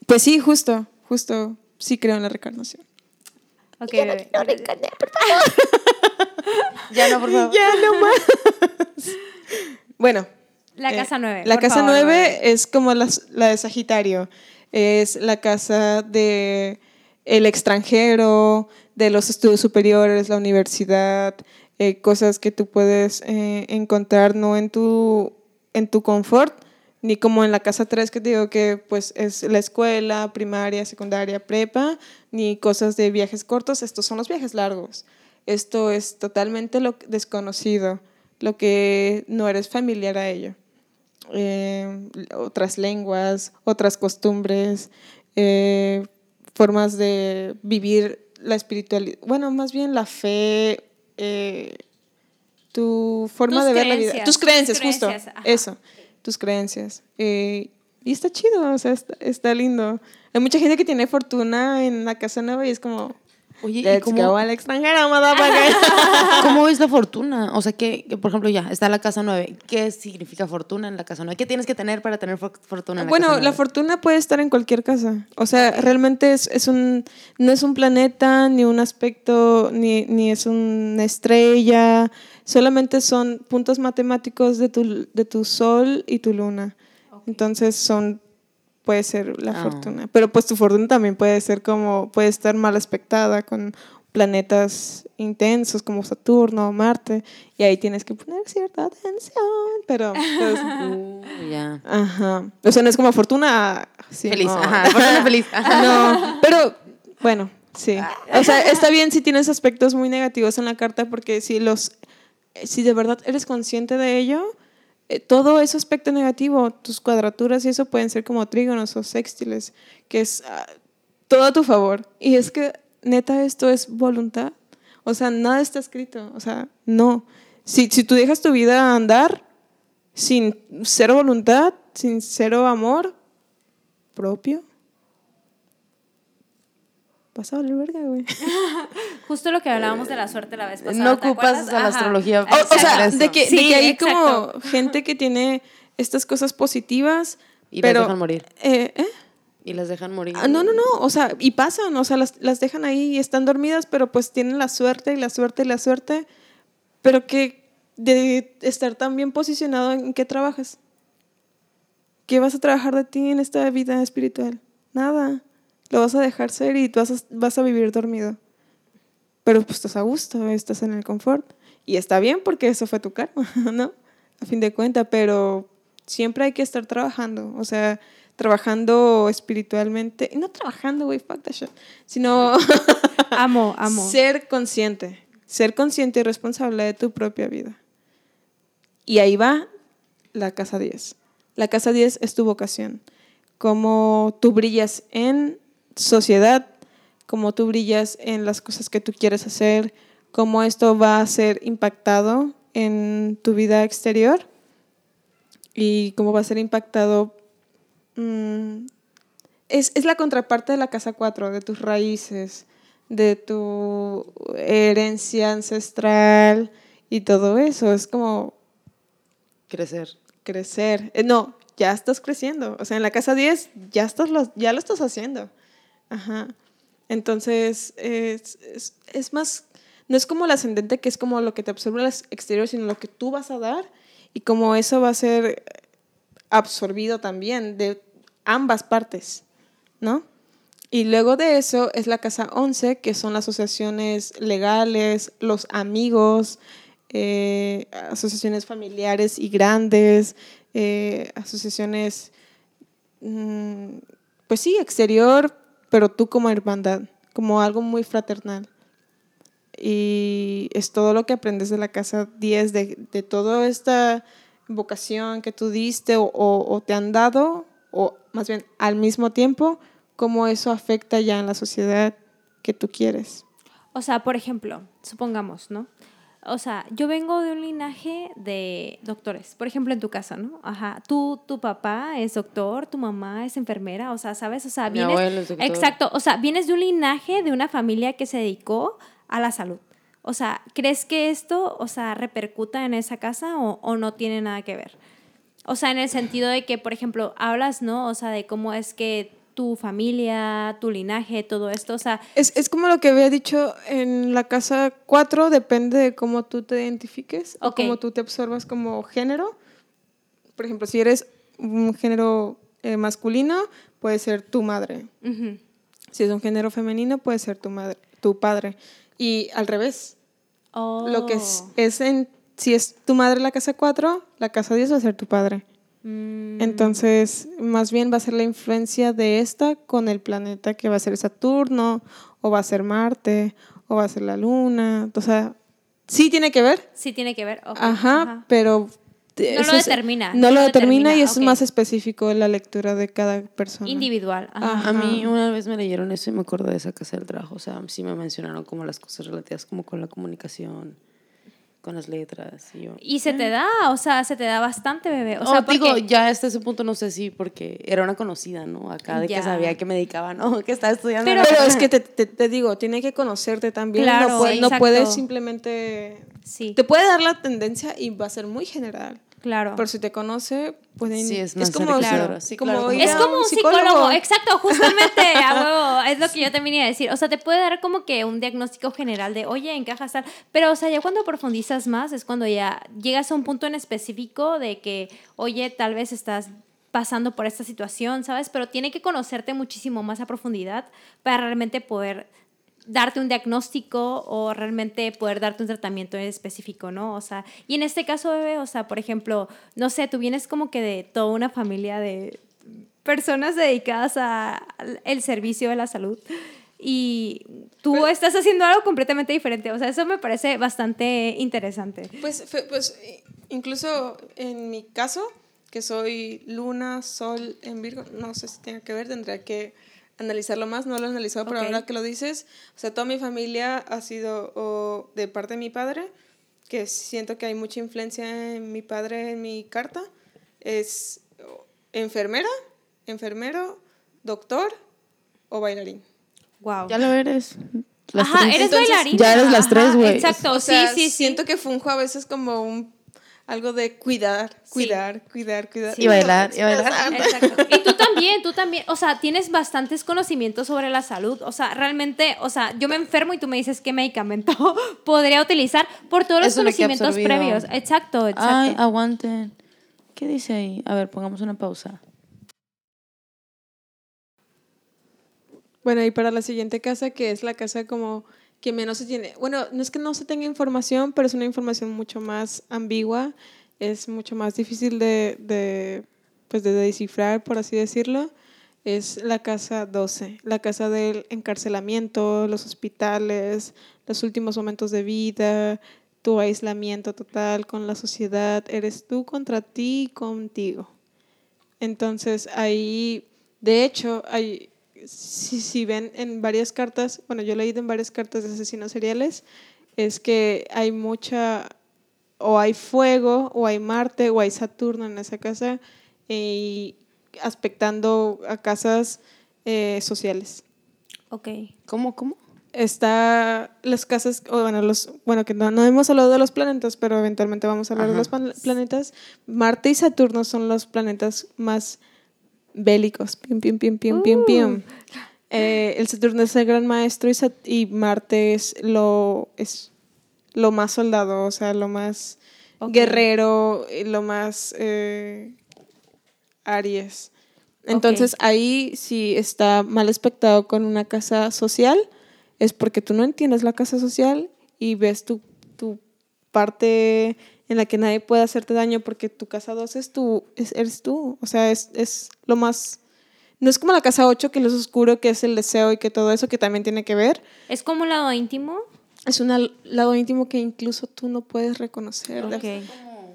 pues sí, justo, justo, sí creo en la reencarnación. Ok, bebé. [laughs] Ya no, por favor. Ya no más. bueno. La eh, casa 9. La casa 9 es como las- la de Sagitario. Es la casa de el extranjero, de los estudios superiores, la universidad, eh, cosas que tú puedes eh, encontrar no en tu, en tu confort, ni como en la casa 3 que te digo que pues es la escuela, primaria, secundaria, prepa, ni cosas de viajes cortos, estos son los viajes largos. Esto es totalmente lo desconocido, lo que no eres familiar a ello. Eh, otras lenguas, otras costumbres, formas de vivir la espiritualidad, bueno, más bien la fe, eh, tu forma Tus de ver la vida, creencias, tus tus creencias, justo, creencias, eso, tus creencias. Eh, y está chido, o sea, está, está lindo. Hay mucha gente que tiene fortuna en la casa nueva y es como, Oye, ¿y let's cómo, go al extranjero, motherfucker. [laughs] cómo es la fortuna? O sea, que, que, por ejemplo, ya está la casa 9. ¿Qué significa fortuna en la casa 9? ¿Qué tienes que tener para tener for- fortuna en la Bueno, casa la 9? fortuna puede estar en cualquier casa. O sea, realmente es, es un, no es un planeta, ni un aspecto, ni, ni es una estrella. Solamente son puntos matemáticos de tu, de tu sol y tu luna. Entonces son, puede ser la Ah. fortuna. Pero pues tu fortuna también puede ser como, puede estar mal aspectada con planetas intensos como Saturno o Marte. Y ahí tienes que poner cierta atención. Pero, pues, Uh, [laughs] ya. Ajá. O sea, no es como fortuna. sí, Feliz, no. ajá, fortuna [laughs] feliz. Ajá. No, pero bueno, sí. O sea, está bien si tienes aspectos muy negativos en la carta porque si los si de verdad eres consciente de ello, eh, todo ese aspecto negativo, tus cuadraturas y eso pueden ser como trígonos o sextiles, que es ah, todo a tu favor. Y es que neta esto es voluntad. O sea, nada está escrito, o sea, no. Si si tú dejas tu vida andar sin cero voluntad, sin cero amor propio, vas a valer verga, güey. [laughs] Justo lo que hablábamos de la suerte la vez pasada. No ¿te ocupas a la astrología O, sea, de que, de que hay exacto. como gente que tiene estas cosas positivas, Y las dejan morir. Eh, ¿eh? Y las dejan morir. Ah, no, no, no, o sea, y pasan, o sea, las, las dejan ahí y están dormidas, pero pues tienen la suerte y la suerte y la suerte, pero que de estar tan bien posicionado en qué trabajas. ¿Qué vas a trabajar de ti en esta vida espiritual? Nada. Lo vas a dejar ser y vas a, vas a vivir dormido. Pero pues estás a gusto, estás en el confort. Y está bien porque eso fue tu karma, [laughs] ¿no? A fin de cuentas, pero siempre hay que estar trabajando. O sea, trabajando espiritualmente. y No trabajando, güey, fuck that shit. Sino [laughs] Amo, amo. ser consciente. Ser consciente y responsable de tu propia vida. Y ahí va la casa 10. La casa 10 es tu vocación. Cómo tú brillas en sociedad, cómo tú brillas en las cosas que tú quieres hacer, cómo esto va a ser impactado en tu vida exterior y cómo va a ser impactado. mm, es, es la contraparte de la casa 4, de tus raíces, de tu herencia ancestral y todo eso. Es como Crecer. crecer. Eh, no, ya estás creciendo. O sea, en la casa 10 ya, estás lo, ya lo estás haciendo. Ajá. Entonces, es, es, es más, no es como el ascendente que es como lo que te absorbe el exterior, sino lo que tú vas a dar y como eso va a ser absorbido también de ambas partes, ¿no? Y luego de eso es la casa 11, que son asociaciones legales, los amigos, eh, asociaciones familiares y grandes, eh, asociaciones, mm, pues sí, exterior, pero tú como hermandad, como algo muy fraternal. Y es todo lo que aprendes de la casa 10, de, de toda esta vocación que tú diste o, o- te han dado, o más bien al mismo tiempo, cómo eso afecta ya en la sociedad que tú quieres. O sea, por ejemplo, supongamos, ¿no? O sea, yo vengo de un linaje de doctores, por ejemplo, en tu casa, ¿no? Ajá, tú, tu papá es doctor, tu mamá es enfermera, o sea, ¿sabes? O sea, Mi vienes... abuelo es doctor. Exacto, o sea, vienes de un linaje de una familia que se dedicó a la salud. O sea, ¿crees que esto, o sea, repercuta en esa casa o, o no tiene nada que ver? O sea, en el sentido de que, por ejemplo, hablas, ¿no? O sea, de cómo es que tu familia, tu linaje, todo esto, o sea, Es, es como lo que había dicho en la casa 4, depende de cómo tú te identifiques o cómo tú te absorbas como género. Por ejemplo, si eres un género eh, masculino, puede ser tu madre. Si es un género femenino, puede ser tu madre, tu padre. Y al revés, lo que es, Oh. es en, si es tu madre la casa 4, la casa 10 va a ser tu padre. Mm, Entonces, más bien va a ser la influencia de esta con el planeta que va a ser Saturno, o va a ser Marte, o va a ser la Luna. O sea, sí tiene que ver, sí tiene que ver. ok, ajá, pero... No eso lo es- determina, No no lo lo determina y es más específico en la lectura de cada persona. Individual. ajá. A mí una vez me leyeron eso y me acordé de esa casa del trabajo. O sea, sí me mencionaron como las cosas relativas como con la comunicación, con las letras. Y yo, Y se te da, o sea, se te da bastante, bebé. O O sea, digo, porque- ya hasta ese punto no sé si porque era una conocida, ¿no? Acá de Ya. que sabía que me dedicaba, ¿no? [laughs] Que estaba estudiando. Pero- es [laughs] que te, te- te digo, tiene que conocerte también. Claro, no, puede- no exacto. puedes simplemente... Sí, Te puede dar la tendencia y va a ser muy general. Claro. Pero si te conoce, pues Sí, es más como. Sí, como claro, Es como un psicólogo. psicólogo. exacto, justamente, a [laughs] huevo, es lo que yo también iba a decir. O sea, te puede dar como que un diagnóstico general de, oye, encajas tal, pero o sea, ya cuando profundizas más es cuando ya llegas a un punto en específico de que, oye, tal vez estás pasando por esta situación, ¿sabes? Pero tiene que conocerte muchísimo más a profundidad para realmente poder darte un diagnóstico o realmente poder darte un tratamiento específico, ¿no? O sea, y en este caso, bebé, o sea, por ejemplo, no sé, tú vienes como que de toda una familia de personas dedicadas a- al servicio de la salud y tú estás haciendo algo completamente diferente, o sea, eso me parece bastante interesante. Pues, pues incluso en mi caso, que soy luna, sol en Virgo, no sé si tenga que ver, tendría que analizarlo más, no lo he analizado, pero ahora que lo dices, o sea, toda mi familia ha sido o de parte de mi padre, que siento que hay mucha influencia en mi padre en mi carta, es enfermera, enfermero, doctor o bailarín. Wow. Ya lo eres. Las Ajá, tres. eres Entonces, bailarina. ya eres las tres, güey. Exacto, O sea, sí, sí. siento que funjo a veces como un algo de cuidar, cuidar, cuidar, cuidar. Y bailar, y bailar. Exacto. Y tú también, tú también, o sea, tienes bastantes conocimientos sobre la salud. O sea, realmente, o sea, yo me enfermo y tú me dices qué medicamento podría utilizar por todos los Eso conocimientos previos. Exacto, exacto. Ay, aguanten. ¿Qué dice ahí? A ver, pongamos una pausa. Bueno, y para la siguiente casa, que es la casa como que menos se tiene, bueno, no es que no se tenga información, pero es una información mucho más ambigua, es mucho más difícil de, de, pues de descifrar, por así decirlo, es la casa 12, la casa del encarcelamiento, los hospitales, los últimos momentos de vida, tu aislamiento total con la sociedad, eres tú contra ti y contigo. Entonces ahí, de hecho, hay, si, si ven en varias cartas, bueno, yo he leído en varias cartas de asesinos seriales, es que hay mucha, o hay fuego, o hay Marte, o hay Saturno en esa casa, y aspectando a casas eh, sociales. Ok. ¿Cómo, cómo? Está las casas, o bueno, los, bueno, que no, no hemos hablado de los planetas, pero eventualmente vamos a hablar de los planetas. Marte y Saturno son los planetas más bélicos. Pium, pium, pium, pium, pium, pium. Eh, el Saturno es el gran maestro y, Sat- y Marte es lo, es lo más soldado, o sea, lo más Ok. guerrero, y lo más eh, Aries. Entonces ahí si está mal espectado con una casa social, es porque tú no entiendes la casa social y ves tu, tu parte en la que nadie puede hacerte daño porque tu casa 2 es tú, es, eres tú. O sea, es, es lo más... No es como la casa 8 que es oscuro, que es el deseo y que todo eso que también tiene que ver. ¿Es como un lado íntimo? Es un lado íntimo que incluso tú no puedes reconocer. Ok.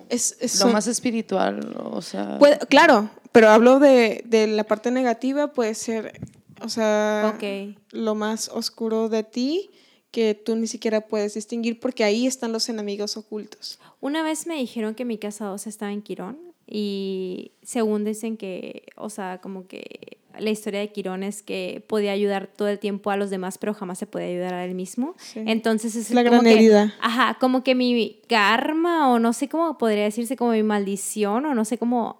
Es, es Lo más espiritual, o sea. Puede- claro, pero hablo de, de la parte negativa, puede ser, o sea, lo más oscuro de ti que tú ni siquiera puedes distinguir porque ahí están los enemigos ocultos. Una vez me dijeron que mi casa 2 estaba en Quirón y según dicen que, o sea, como que la historia de Quirón es que podía ayudar todo el tiempo a los demás, pero jamás se podía ayudar a él mismo. Sí. Entonces es La como gran que- herida. Ajá, como que mi karma o no sé cómo podría decirse como mi maldición o no sé cómo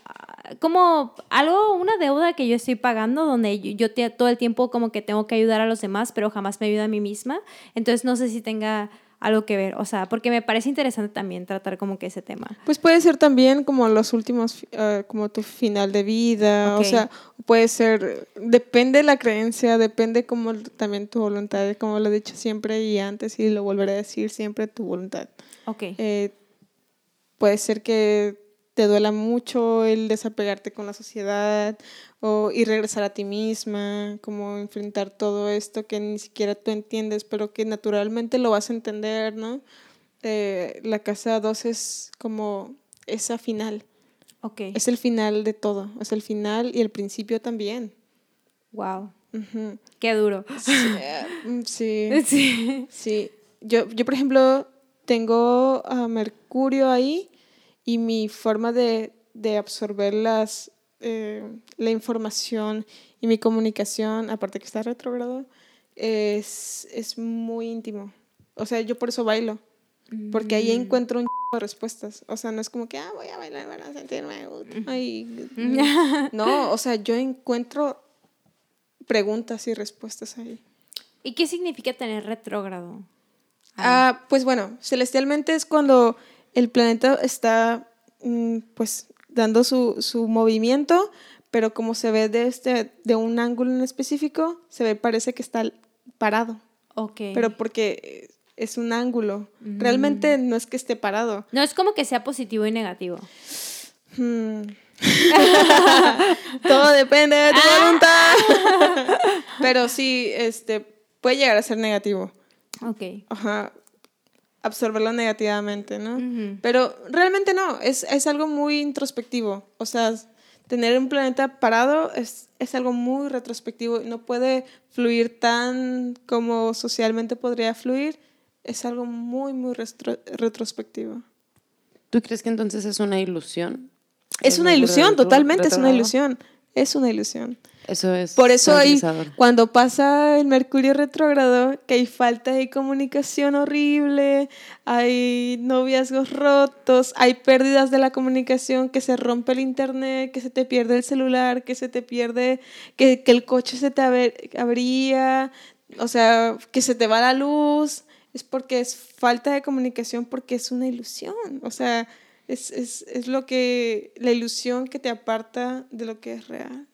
como algo una deuda que yo estoy pagando donde yo, yo te- todo el tiempo como que tengo que ayudar a los demás, pero jamás me ayuda a mí misma. Entonces no sé si tenga algo que ver, o sea, porque me parece interesante también tratar como que ese tema. Pues puede ser también como los últimos, eh, como tu final de vida, o sea, puede ser, depende de la creencia, depende como también tu voluntad, como lo he dicho siempre y antes y lo volveré a decir siempre, tu voluntad. Ok. Eh, puede ser que te duela mucho el desapegarte con la sociedad o, y regresar a ti misma, como enfrentar todo esto que ni siquiera tú entiendes, pero que naturalmente lo vas a entender, ¿no? Eh, la casa 2 es como esa final. Ok. Es el final de todo, es el final y el principio también. Wow. Qué duro. Sí, mm, sí, [laughs] Sí. sí. Yo, yo, por ejemplo, tengo a Mercurio ahí y mi forma de, de absorber las, eh, la información y mi comunicación, aparte que está retrógrado, es, es muy íntimo. O sea, yo por eso bailo. Porque ahí encuentro un de respuestas. O sea, no es como que, ah, voy a bailar para sentirme útil. Ay, [laughs] no, o sea, yo encuentro preguntas y respuestas ahí. ¿Y qué significa tener retrógrado? Ah, pues bueno, celestialmente es cuando el planeta está, mm, pues, dando su, su movimiento, pero como se ve de, este, de un ángulo en específico, se ve, parece que está parado. Ok. Pero porque es un ángulo. Realmente no es que esté parado. no es como que sea positivo y negativo. Hmm. [laughs] Todo depende de tu voluntad. [laughs] Pero sí, este, puede llegar a ser negativo. Ok. Ajá. Absorberlo negativamente, ¿no? Pero realmente no, es, es algo muy introspectivo. O sea, tener un planeta parado es, es algo muy retrospectivo y no puede fluir tan como socialmente podría fluir. Es algo muy, muy retrospectivo. ¿Tú crees que entonces es una ilusión? Es una ilusión, totalmente es una ilusión. Es una ilusión. Eso es. Por eso hay, cuando pasa el Mercurio retrógrado, que hay falta de comunicación horrible, hay noviazgos rotos, hay pérdidas de la comunicación, que se rompe el internet, que se te pierde el celular, que se te pierde, que, que el coche se te abría, o sea, que se te va la luz, es porque es falta de comunicación, porque es una ilusión, o sea, es, es, es lo que, la ilusión que te aparta de lo que es real.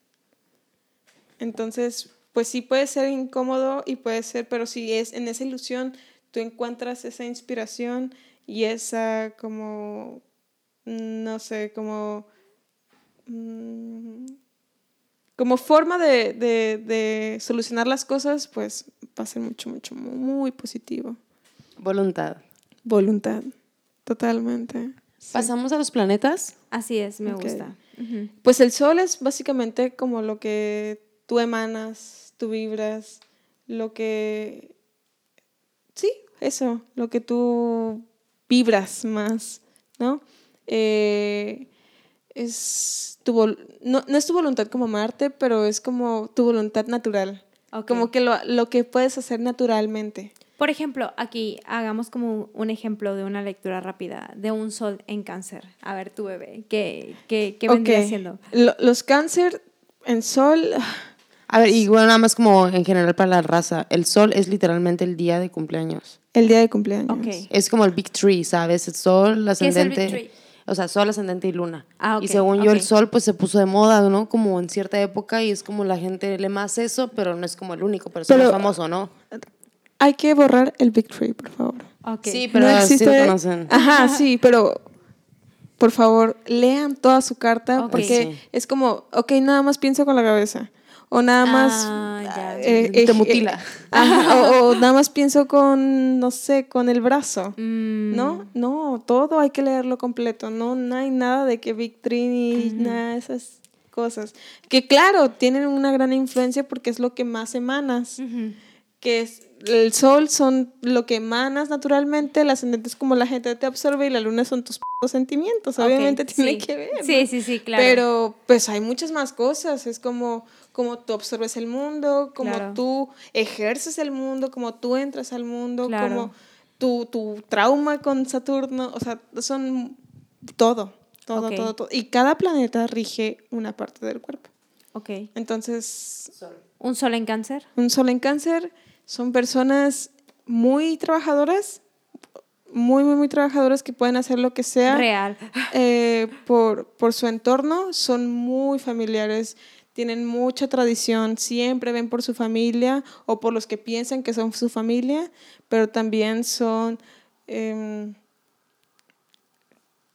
Entonces, pues sí puede ser incómodo y puede ser, pero si es en esa ilusión, tú encuentras esa inspiración y esa como, no sé, como, mm, como forma de, de, de solucionar las cosas, pues va a ser mucho, mucho, muy positivo. Voluntad. Voluntad, totalmente. Sí. Pasamos a los planetas. Así es, me gusta. Pues el sol es básicamente como lo que tú emanas, tú vibras, lo que... Sí, eso, lo que tú vibras más, ¿no? Eh, es tu vol- no, no es tu voluntad como Marte, pero es como tu voluntad natural. Como que lo, lo que puedes hacer naturalmente. Por ejemplo, aquí hagamos como un ejemplo de una lectura rápida de un sol en cáncer. A ver, tu bebé, ¿qué, qué, qué vendría Ok. siendo? Lo- los cáncer en sol, A ver, y bueno, nada más como en general para la raza. El sol es literalmente el día de cumpleaños. el día de cumpleaños. Ok. Es como el Big Tree, ¿sabes? El sol, ¿Qué es el Big ascendente. Tree? O sea, sol, ascendente y luna. Ah, ok, y según yo, el sol pues se puso de moda, ¿no? Como en cierta época y es como la gente le más eso, pero no es como el único, pero es Pero- famoso, ¿no? Hay que borrar el Big Tree, por favor. Sí, pero no sí existe. lo conocen. Ajá, sí, pero por favor, lean toda su carta porque Sí. es como, ok, nada más pienso con la cabeza. O nada más. Ah, ya. eh, Te eh, mutila. eh, ajá, o, o nada más pienso con, no sé, con el brazo. Mm, No, no, todo hay que leerlo completo. No, no hay nada de que Big Tree ni nada de esas cosas. Que claro, tienen una gran influencia porque es lo que más emanas que es el sol son lo que emanas naturalmente, el ascendente es como la gente te absorbe y la luna son tus sentimientos, obviamente [laughs] tiene sí. que ver. ¿no? Sí, sí, sí, claro. Pero pues hay muchas más cosas, es como como tú absorbes el mundo, como Claro. tú ejerces el mundo, como tú entras al mundo, Claro. como tu, tu trauma con Saturno, o sea, son todo, todo, Ok. todo, todo. Y cada planeta rige una parte del cuerpo. Ok. Entonces, ¿Un sol en cáncer? un sol en cáncer son personas muy trabajadoras, muy, muy, muy trabajadoras que pueden hacer lo que sea Real. eh, por, por su entorno, son muy familiares, tienen mucha tradición, siempre ven por su familia o por los que piensan que son su familia, pero también son... em,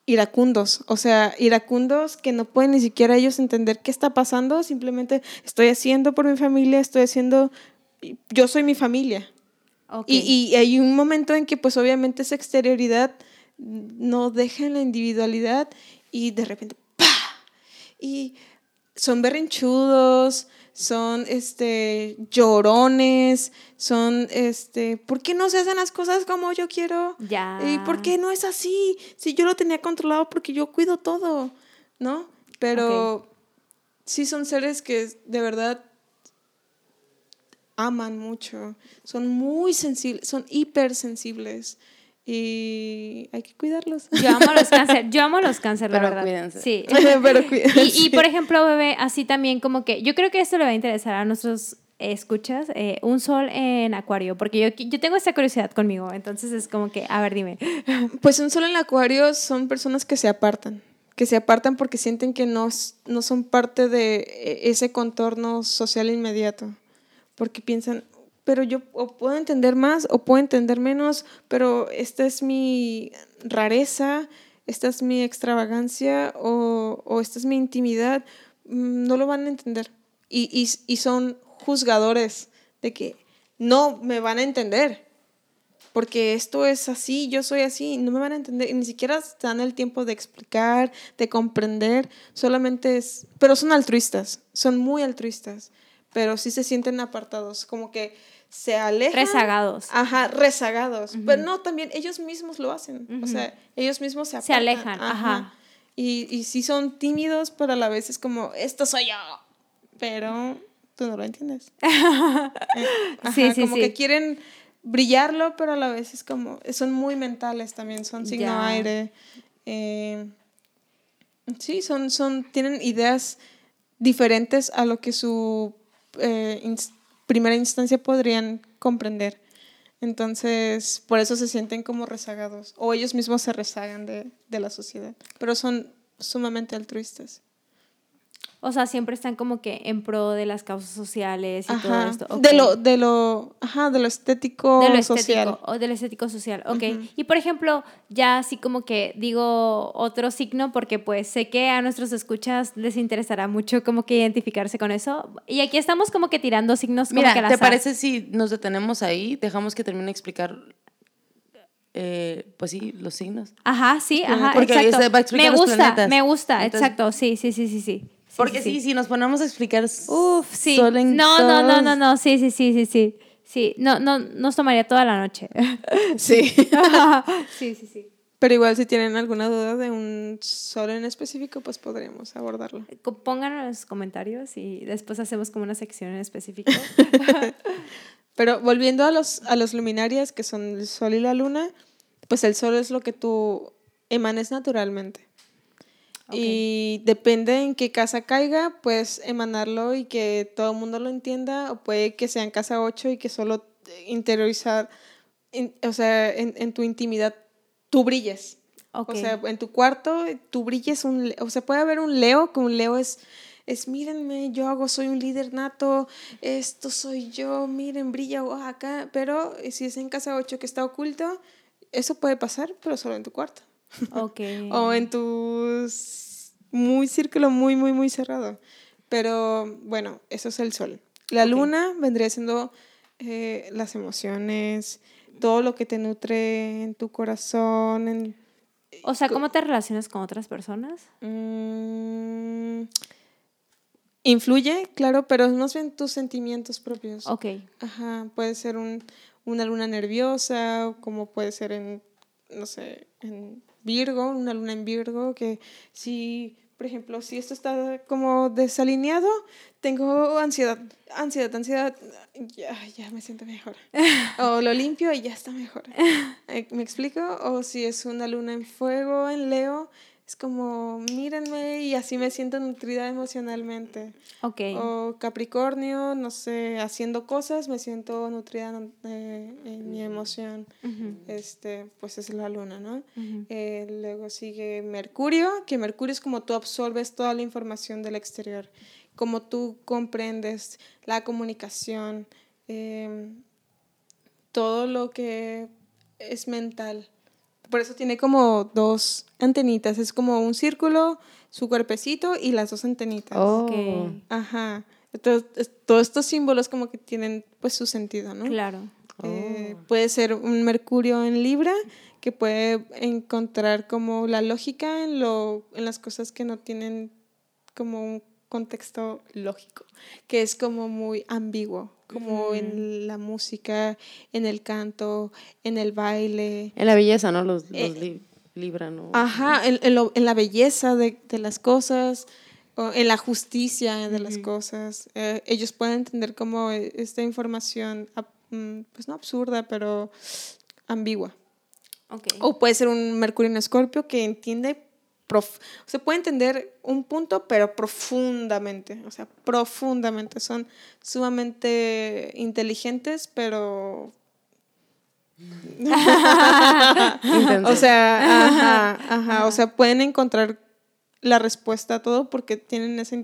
iracundos, o sea, iracundos que no pueden ni siquiera ellos entender qué está pasando, simplemente estoy haciendo por mi familia, estoy haciendo, yo soy mi familia. Y, y, hay un momento en que pues obviamente esa exterioridad no deja la individualidad y de repente, ¡pa! Y son berrinchudos, son este llorones, son este, ¿por qué no se hacen las cosas como yo quiero? Ya. ¿Y por qué no es así? Si yo lo tenía controlado porque yo cuido todo, ¿no? Pero sí son seres que de verdad aman mucho, son muy sensibles, son hipersensibles y hay que cuidarlos. Yo amo los [laughs] cáncer, yo amo los cáncer, la verdad. Cuídense. Sí. [laughs] Pero [laughs] cuídense. Y, y, por ejemplo, bebé, así también como que yo creo que esto le va a interesar a nuestros escuchas, eh, un sol en acuario, porque yo, yo tengo esa curiosidad conmigo, entonces es como que, a ver, dime. Pues un sol en acuario son personas que se apartan, que se apartan porque sienten que no, no son parte de e, ese contorno social inmediato, porque piensan, pero yo puedo entender más o puedo entender menos, pero esta es mi rareza, esta es mi extravagancia o, o esta es mi intimidad, mm, no lo van a entender. Y, y, y, son juzgadores de que no me van a entender, porque esto es así, yo soy así, no me van a entender, ni siquiera dan el tiempo de explicar, de comprender, solamente es, pero son altruistas, son muy altruistas, pero sí se sienten apartados, como que se alejan. Rezagados. Ajá, rezagados. Pero no, también ellos mismos lo hacen. O sea, ellos mismos se, se alejan. Ajá. Y, y sí son tímidos, pero a la vez es como, esto soy yo. Pero tú no lo entiendes. [laughs] Eh, sí, sí, como que quieren brillarlo, pero a la vez es como, son muy mentales también, son signo aire. Eh, sí, son, son, tienen ideas diferentes a lo que su eh, primera instancia podrían comprender. Entonces, por eso se sienten como rezagados, o ellos mismos se rezagan de, de la sociedad, pero son sumamente altruistas. O sea, siempre están como que en pro de las causas sociales y todo esto. De lo, de lo, ajá, de lo estético de lo social. O de lo estético social, ok. Y por ejemplo, ya así como que digo otro signo porque pues sé que a nuestros escuchas les interesará mucho como que identificarse con eso. Y aquí estamos como que tirando signos como Mira, ¿te parece si nos detenemos ahí? Dejamos que termine de explicar eh, pues sí, los signos. Ajá, sí, ajá, Porque exacto. Va a me gusta, me gusta, exacto, sí, sí, sí, sí, sí. Porque sí, si nos ponemos a explicar Uf, sí. no, no, no, no, no, sí, sí, sí, sí, sí. Sí, no, no, nos tomaría toda la noche. [laughs] Sí. [laughs] sí, sí, sí. Pero igual si tienen alguna duda de un sol en específico, pues podríamos abordarlo. Pongan en los comentarios y después hacemos como una sección en específico. [laughs] Pero volviendo a los, a los luminarias, que son el sol y la luna, pues el sol es lo que tú emanes naturalmente. Y depende en qué casa caiga, puedes emanarlo y que todo el mundo lo entienda, o puede que sea en casa 8 y que solo interiorizar, o sea, en, en, tu intimidad, tú brilles. O sea, en tu cuarto, tú brilles, un, o sea, puede haber un Leo, que un Leo es, es, mírenme, yo hago, soy un líder nato, esto soy yo, miren, brilla acá, pero si es en casa 8 que está oculto, eso puede pasar, pero solo en tu cuarto. Ok. [laughs] o en tu muy círculo muy, muy, muy cerrado. Pero bueno, eso es el sol. La luna vendría siendo eh, las emociones, todo lo que te nutre en tu corazón. En, o sea, ¿cómo te relacionas con otras personas? Mm, influye, claro, pero más bien tus sentimientos propios. Ok. Ajá, puede ser un, una luna nerviosa, como puede ser en, no sé, en Virgo, una luna en Virgo, que si, por ejemplo, si esto está como desalineado, tengo ansiedad, ansiedad, ansiedad, ya, ya me siento mejor. [laughs] O lo limpio y ya está mejor. [laughs] Eh, ¿Me explico? O si es una luna en fuego, en Leo, es como, mírenme y así me siento nutrida emocionalmente. Ok. O Capricornio, no sé, haciendo cosas, me siento nutrida eh, en mi emoción. Este, pues es la luna, ¿no? Eh, luego sigue Mercurio, que Mercurio es como tú absorbes toda la información del exterior, como tú comprendes la comunicación, em, todo lo que es mental por eso tiene como dos antenitas. Es como un círculo, su cuerpecito y las dos antenitas. Oh. Ok. Ajá. Entonces, es- todos estos símbolos como que tienen pues su sentido, ¿no? Claro. Eh, puede ser un Mercurio en Libra que puede encontrar como la lógica en, lo, en las cosas que no tienen como un contexto lógico, que es como muy ambiguo, como en la música, en el canto, en el baile. En la belleza, ¿no? Los, los Eh, li- libra, ¿no? Ajá, en, en lo- en la belleza de, de las cosas, o en la justicia de las cosas. Eh, ellos pueden entender como eh, esta información, mm, pues no absurda, pero ambigua. Ok. O puede ser un Mercurio en Escorpio que entiende, prof- sea, puede entender un punto, pero profundamente, o sea, profundamente. Son sumamente inteligentes, pero... [laughs] O sea, [laughs] ajá, ajá, o sea, pueden encontrar la respuesta a todo porque tienen esa,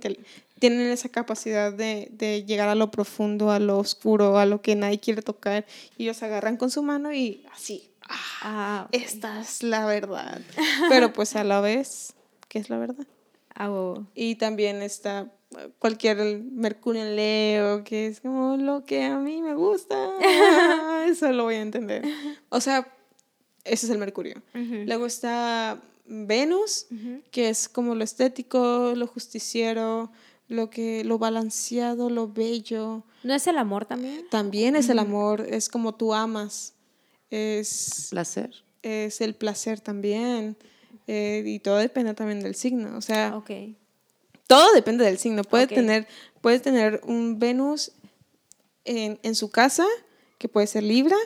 tienen esa capacidad de, de llegar a lo profundo, a lo oscuro, a lo que nadie quiere tocar. Y ellos agarran con su mano y así, Ah, esta es la verdad. [laughs] Pero pues a la vez, ¿qué es la verdad? Ah. Y también está cualquier Mercurio en Leo, que es como lo que a mí me gusta. [laughs] Eso lo voy a entender. O sea, ese es el Mercurio. Luego está Venus, que es como lo estético, lo justiciero, lo que lo balanceado, lo bello. ¿No es el amor también? También es el amor, es como tú amas. Es Placer. es el placer también. eh, y todo depende también del signo. O sea, Ok. todo depende del signo. Puede, Ok. tener, puede tener un Venus en, en su casa, que puede ser Libra,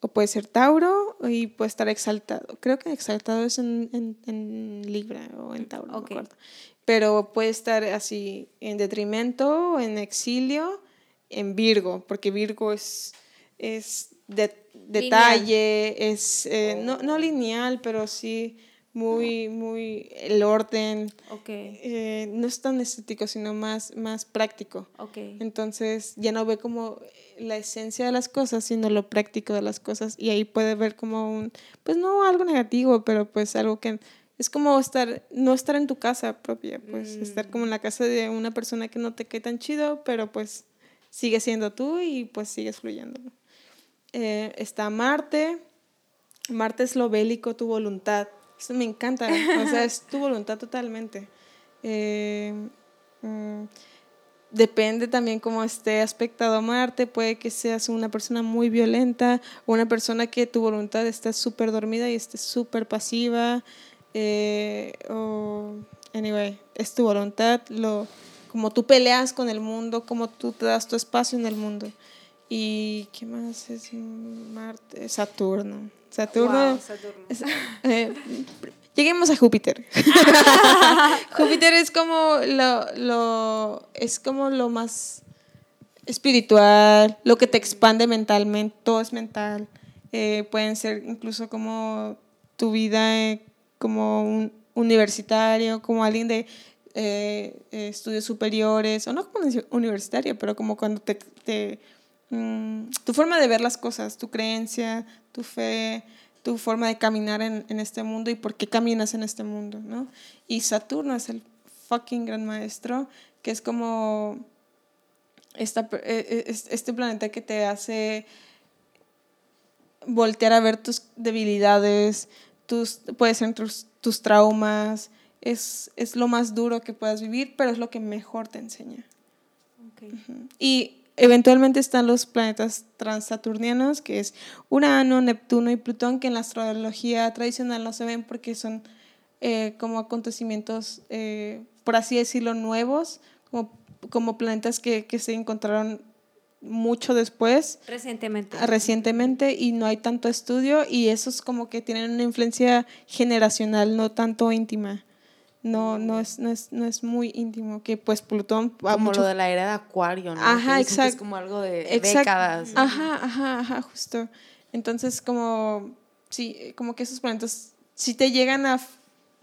o puede ser Tauro, y puede estar exaltado. Creo que exaltado es en, en- en Libra o en Tauro, no Ok. me acuerdo. Pero puede estar así en detrimento, en exilio, en Virgo, porque Virgo es, es de- detalle, es eh, no, no lineal, pero sí muy, muy el orden. Ok. eh, no es tan estético, sino más, más práctico. Entonces ya no ve como la esencia de las cosas, sino lo práctico de las cosas. Y ahí puede ver como un, pues no algo negativo, pero pues algo que es como estar, no estar en tu casa propia, pues estar como en la casa de una persona que no te cae tan chido, pero pues sigue siendo tú y pues sigues fluyendo. Eh, está Marte. Marte es lo bélico, tu voluntad. Eso me encanta. O sea, es tu voluntad totalmente. Eh, mm, depende también cómo esté aspectado Marte. Puede que seas una persona muy violenta una persona que tu voluntad está súper dormida y esté súper pasiva. Eh, o, anyway, es tu voluntad. Lo, como tú peleas con el mundo, como tú te das tu espacio en el mundo. ¿Y qué más es Marte? Saturno. Saturno. es- [laughs] eh, lleguemos a Júpiter. [laughs] Júpiter es como lo, lo, es como lo más espiritual, lo que te expande mentalmente, todo es mental. Eh, pueden ser incluso como tu vida eh, como un universitario, como alguien de estudios superiores, o no como uni- universitario, pero como cuando te, te, mm, tu forma de ver las cosas, tu creencia, tu fe, tu forma de caminar en, en este mundo y por qué caminas en este mundo, ¿no? Y Saturno es el fucking gran maestro, que es como esta, eh, es- este planeta que te hace voltear a ver tus debilidades, tus, puede ser tus, tus traumas, es, es lo más duro que puedas vivir, pero es lo que mejor te enseña. Y eventualmente están los planetas transaturnianos, que es Urano, Neptuno y Plutón, que en la astrología tradicional no se ven porque son eh, como acontecimientos, eh, por así decirlo, nuevos, como, como planetas que, que se encontraron mucho después Recientemente. recientemente y no hay tanto estudio y esos como que tienen una influencia generacional, no tanto íntima. No, no es, no es, no es muy íntimo, que pues Plutón Como mucho lo de la era de Acuario, ¿no? Ajá, que Es exacto. como algo de Exact- décadas. Ajá, ajá, ajá, justo. Entonces, como, sí, como que esos planetas, si te llegan a,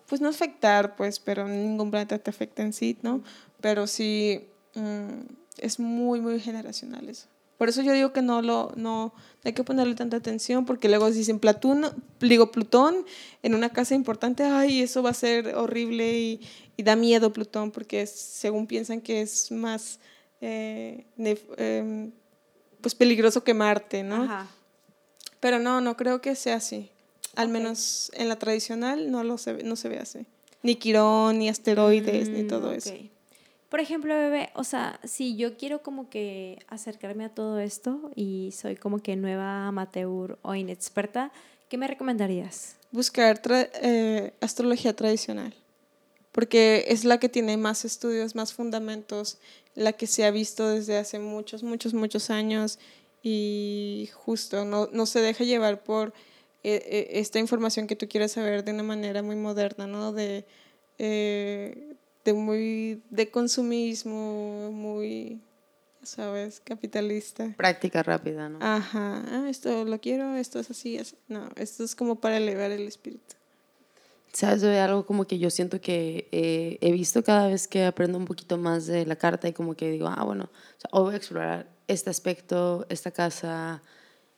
pues no afectar, pues, pero ningún planeta te afecta en sí, ¿no? Pero sí, mm, es muy, muy generacional eso. Por eso yo digo que no lo no hay que ponerle tanta atención porque luego dicen Platón, digo Plutón en una casa importante, ay, eso va a ser horrible y, y da miedo Plutón porque según piensan que es más eh, em, pues peligroso que Marte, ¿no? Ajá. Pero no, no creo que sea así. Al menos en la tradicional no, lo se, no se ve así. Ni Quirón, ni asteroides, ni todo mm, eso. Por ejemplo, bebé, o sea, si yo quiero como que acercarme a todo esto y soy como que nueva amateur o inexperta, ¿qué me recomendarías? Buscar eh, astrología tradicional, porque es la que tiene más estudios, más fundamentos, la que se ha visto desde hace muchos, muchos, muchos años y justo no, no se deja llevar por eh, eh, esta información que tú quieres saber de una manera muy moderna, ¿no? De, de muy de consumismo, muy sabes, capitalista. Práctica rápida, ¿no? Ajá, ah, esto lo quiero, esto es así, así. No, esto es como para elevar el espíritu. ¿Sabes? De algo como que yo siento que eh, he visto cada vez que aprendo un poquito más de la carta y como que digo, ah, bueno, hoy voy a explorar este aspecto, esta casa,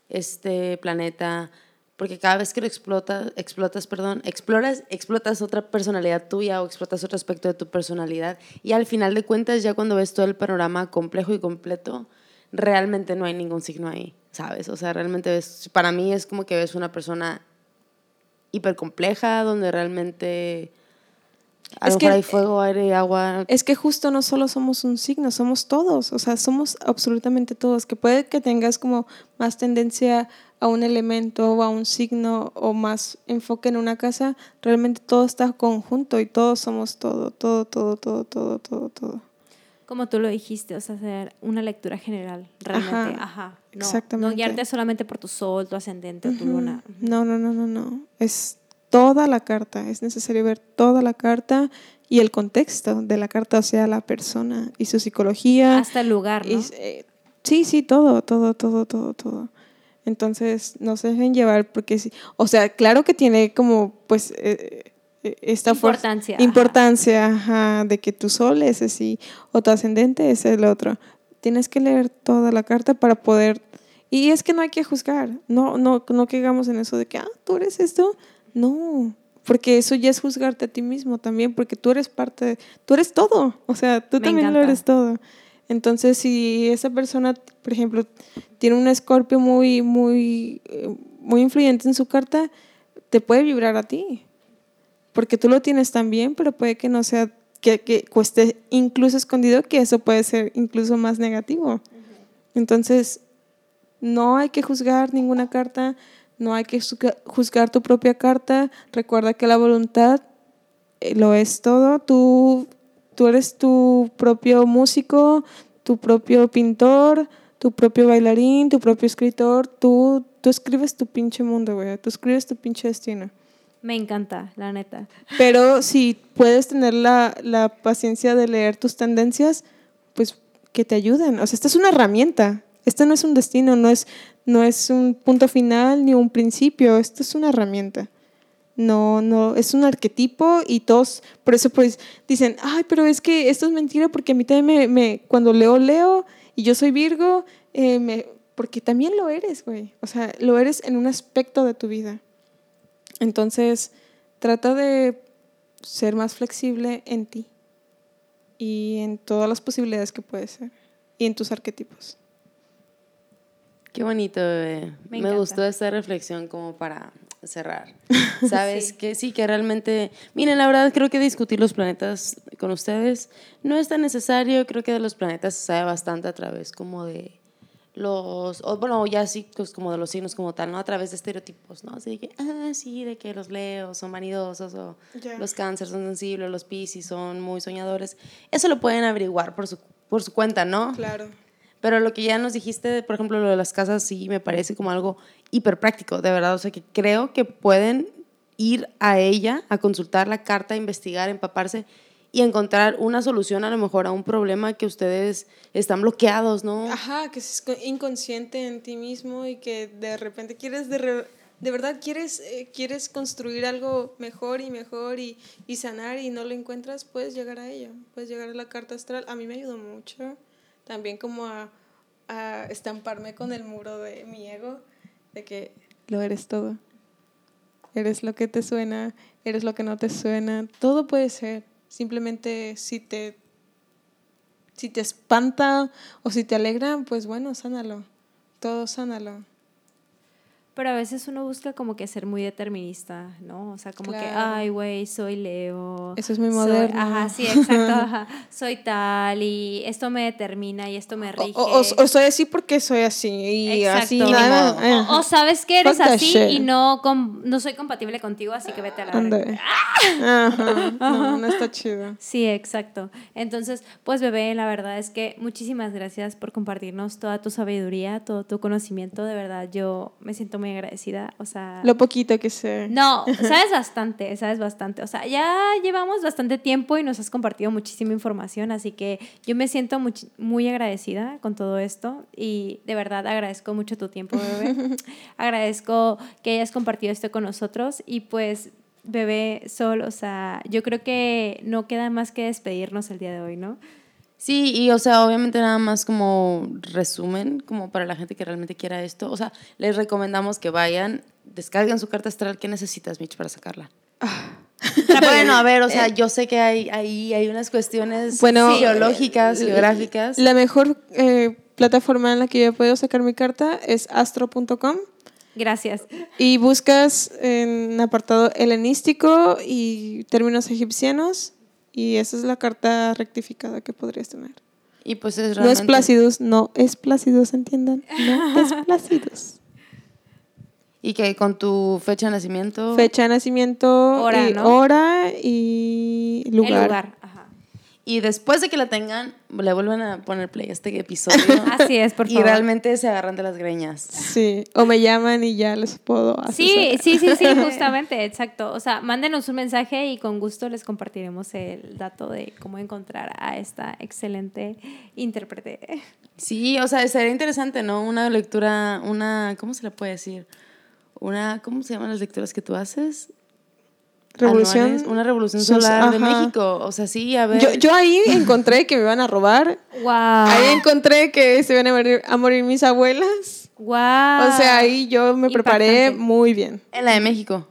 este planeta, porque cada vez que lo explotas, explotas, perdón, exploras, explotas otra personalidad tuya o explotas otro aspecto de tu personalidad y al final de cuentas ya cuando ves todo el panorama complejo y completo, realmente no hay ningún signo ahí, ¿sabes? O sea, realmente ves, para mí es como que ves una persona hiper compleja donde realmente es que hay fuego, aire, agua. Es que justo no solo somos un signo, somos todos, o sea, somos absolutamente todos, que puede que tengas como más tendencia a un elemento o a un signo o más enfoque en una casa, realmente todo está conjunto y todos somos todo, todo, todo, todo, todo, todo, todo. Como tú lo dijiste, o sea, hacer una lectura general, realmente, ajá. no, exactamente. No guiarte solamente por tu sol, tu ascendente o tu luna. No, no, no, no, no. Es toda la carta, es necesario ver toda la carta y el contexto de la carta, o sea, la persona y su psicología. Hasta el lugar, ¿no? Eh, sí, sí, todo, todo, todo, todo, todo. Entonces, no se dejen llevar porque sí. O sea, claro que tiene como, pues, eh, eh, esta importancia. importancia de que tu sol es así o tu ascendente es el otro. Tienes que leer toda la carta para poder. Y es que no hay que juzgar. No, no, no caigamos en eso de que, ah, tú eres esto. No, porque eso ya es juzgarte a ti mismo también, porque tú eres parte, de, tú eres todo. O sea, tú también lo eres todo. Entonces, si esa persona, por ejemplo, tiene un escorpio muy, muy, eh, muy influyente en su carta, te puede vibrar a ti. Porque tú lo tienes también, pero puede que no sea, que, que cueste incluso escondido, que eso puede ser incluso más negativo. Entonces, no hay que juzgar ninguna carta, no hay que juzgar tu propia carta. Recuerda que la voluntad eh, lo es todo. Tú Tú eres tu propio músico, tu propio pintor, tu propio bailarín, tu propio escritor. Tú, tú escribes tu pinche mundo, güey. Tú escribes tu pinche destino. Me encanta, la neta. Pero si puedes tener la, la paciencia de leer tus tendencias, pues que te ayuden. O sea, esta es una herramienta. Esto no es un destino, no es, no es un punto final ni un principio. Esto es una herramienta. No, no, es un arquetipo y todos, por eso pues dicen, ay, pero es que esto es mentira porque a mí también me, cuando leo, leo y yo soy Virgo, eh, me, porque también lo eres, güey. O sea, lo eres en un aspecto de tu vida. Entonces, trata de ser más flexible en ti y en todas las posibilidades que puedes ser y en tus arquetipos. Qué bonito, bebé. Me, Me gustó esta reflexión como para cerrar. [laughs] Sabes que sí, que realmente, miren, la verdad creo que discutir los planetas con ustedes no es tan necesario, creo que de los planetas se sabe bastante a través como de los, bueno, ya sí, pues como de los signos como tal, ¿no? A través de estereotipos, ¿no? Así de que, ah, sí, de que los leos son vanidosos o los cánceres son sensibles, los piscis son muy soñadores. Eso lo pueden averiguar por su, por su cuenta, ¿no? Claro. Pero lo que ya nos dijiste, por ejemplo, lo de las casas, sí me parece como algo hiper práctico, de verdad. O sea, que creo que pueden ir a ella a consultar la carta, investigar, empaparse y encontrar una solución a lo mejor a un problema que ustedes están bloqueados, ¿no? Ajá, que es inconsciente en ti mismo y que de repente quieres de, de verdad quieres, eh, quieres construir algo mejor y mejor y, y, sanar y no lo encuentras, puedes llegar a ella, puedes llegar a la carta astral. A mí me ayudó mucho también como a a estamparme con el muro de mi ego, de que lo eres todo. Eres lo que te suena, eres lo que no te suena, todo puede ser. Simplemente si te si te espanta o si te alegra, pues bueno, sánalo. Todo sánalo. Pero a veces uno busca como que ser muy determinista, ¿no? O sea, como que, ay, güey, soy Leo. Eso es muy soy- moderno. Ajá, sí, exacto, [laughs] ajá. Soy tal y esto me determina y esto me rige. O, o- o soy así porque soy así y así nada. Eh. O, o sabes que eres Fuck así y no, com- no soy compatible contigo, así que vete a la verga. Ajá. No, [laughs] no está chido. Sí, exacto. Entonces, pues bebé, la verdad es que muchísimas gracias por compartirnos toda tu sabiduría, todo tu conocimiento. De verdad, yo me siento muy agradecida. O sea, Lo poquito que sé. no, sabes bastante, sabes bastante. O sea, ya llevamos bastante tiempo y nos has compartido muchísima información, así que yo me siento much- muy agradecida con todo esto y de verdad agradezco mucho tu tiempo, bebé. [laughs] agradezco que hayas compartido esto con nosotros y pues, bebé, Sol, o sea, yo creo que no queda más que despedirnos el día de hoy, ¿no? Sí, y o sea, obviamente nada más como resumen, como para la gente que realmente quiera esto. O sea, les recomendamos que vayan, descarguen su carta astral. ¿Qué necesitas, Mitch, para sacarla? bueno, a ver, o sea, [laughs] yo sé que hay, ahí hay unas cuestiones Bueno, geológicas, eh, geográficas. La mejor eh, plataforma en la que yo he podido sacar mi carta es astro.com Gracias. y buscas en apartado helenístico y términos egipcianos y esa es la carta rectificada que podrías tener. y pues es No es realmente... Placidus, no es Placidus, entiendan. No es [laughs] Placidus. Y que con tu fecha de nacimiento... Fecha de nacimiento, Hora, y, ¿no? hora y lugar. El lugar. Y después de que la tengan, le vuelven a poner play a este episodio. [laughs] Así es, por Y favor. realmente se agarran de las greñas. Sí, o me llaman y ya les puedo Sí, asesorar. sí, sí, sí, [laughs] justamente, exacto. O sea, mándenos un mensaje y con gusto les compartiremos el dato de cómo encontrar a esta excelente intérprete. Sí, o sea, sería interesante, ¿no? Una lectura, una, ¿cómo se le puede decir? Una, ¿cómo se llaman las lecturas que tú haces? Revolución. Anuales, una revolución solar de ajá. México. O sea, sí, a ver. Yo, yo ahí [laughs] encontré que me iban a robar. ¡Wow! Ahí encontré que se iban a morir, a morir mis abuelas. ¡Wow! O sea, ahí yo me preparé Impactante. muy bien. En la de México.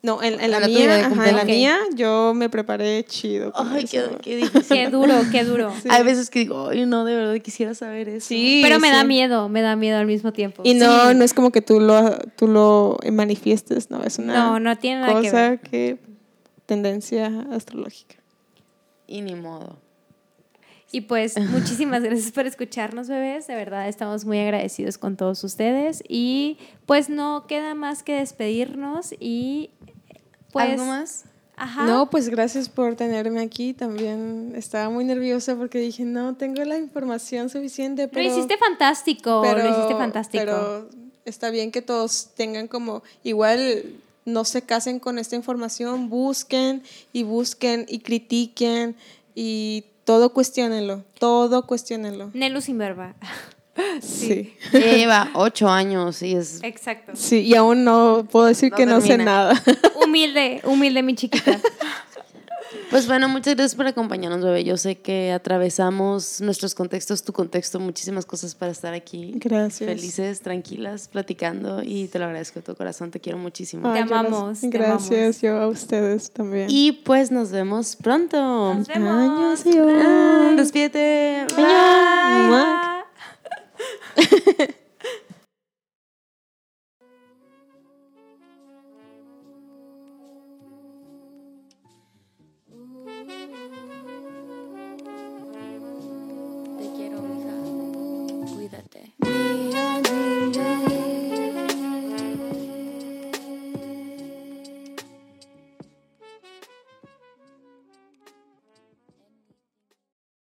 No, en, la, mía, ajá, en la mía, yo me preparé chido. Ay, qué, qué [laughs] difícil. Qué duro, qué duro. Hay veces que digo, ay, no, de verdad quisiera saber eso. Sí, Pero me da miedo, me da miedo al mismo tiempo. Y no, Sí. no es como que tú lo, tú lo manifiestes, no, es una No, no tiene nada que cosa ver. que, tendencia astrológica. Y ni modo. Y pues [laughs] muchísimas gracias por escucharnos, bebés. De verdad estamos muy agradecidos con todos ustedes. Y pues no queda más que despedirnos y pues... ¿Algo más? Ajá. No, pues gracias por tenerme aquí. También estaba muy nerviosa porque dije, no tengo la información suficiente. Pero, lo hiciste fantástico, pero- lo hiciste fantástico. Pero está bien que todos tengan como, igual no se casen con esta información, busquen y busquen y critiquen y todo cuestionenlo, todo cuestionenlo. Nelu sin verba. [laughs] Sí. Lleva ocho años y es... Exacto. Sí, y aún no puedo decir No que no sé nada. Humilde, humilde mi chiquita. [laughs] Pues bueno, muchas gracias por acompañarnos, bebé. Yo sé que atravesamos nuestros contextos, tu contexto, muchísimas cosas para estar aquí. Gracias. Felices, tranquilas, platicando y te lo agradezco de todo corazón. Te quiero muchísimo. Te Ay, gracias. amamos, te Gracias, yo a ustedes también. Y pues nos vemos pronto. Nos vemos. Adiós, adiós. Ah, Despídete. Mua. [laughs]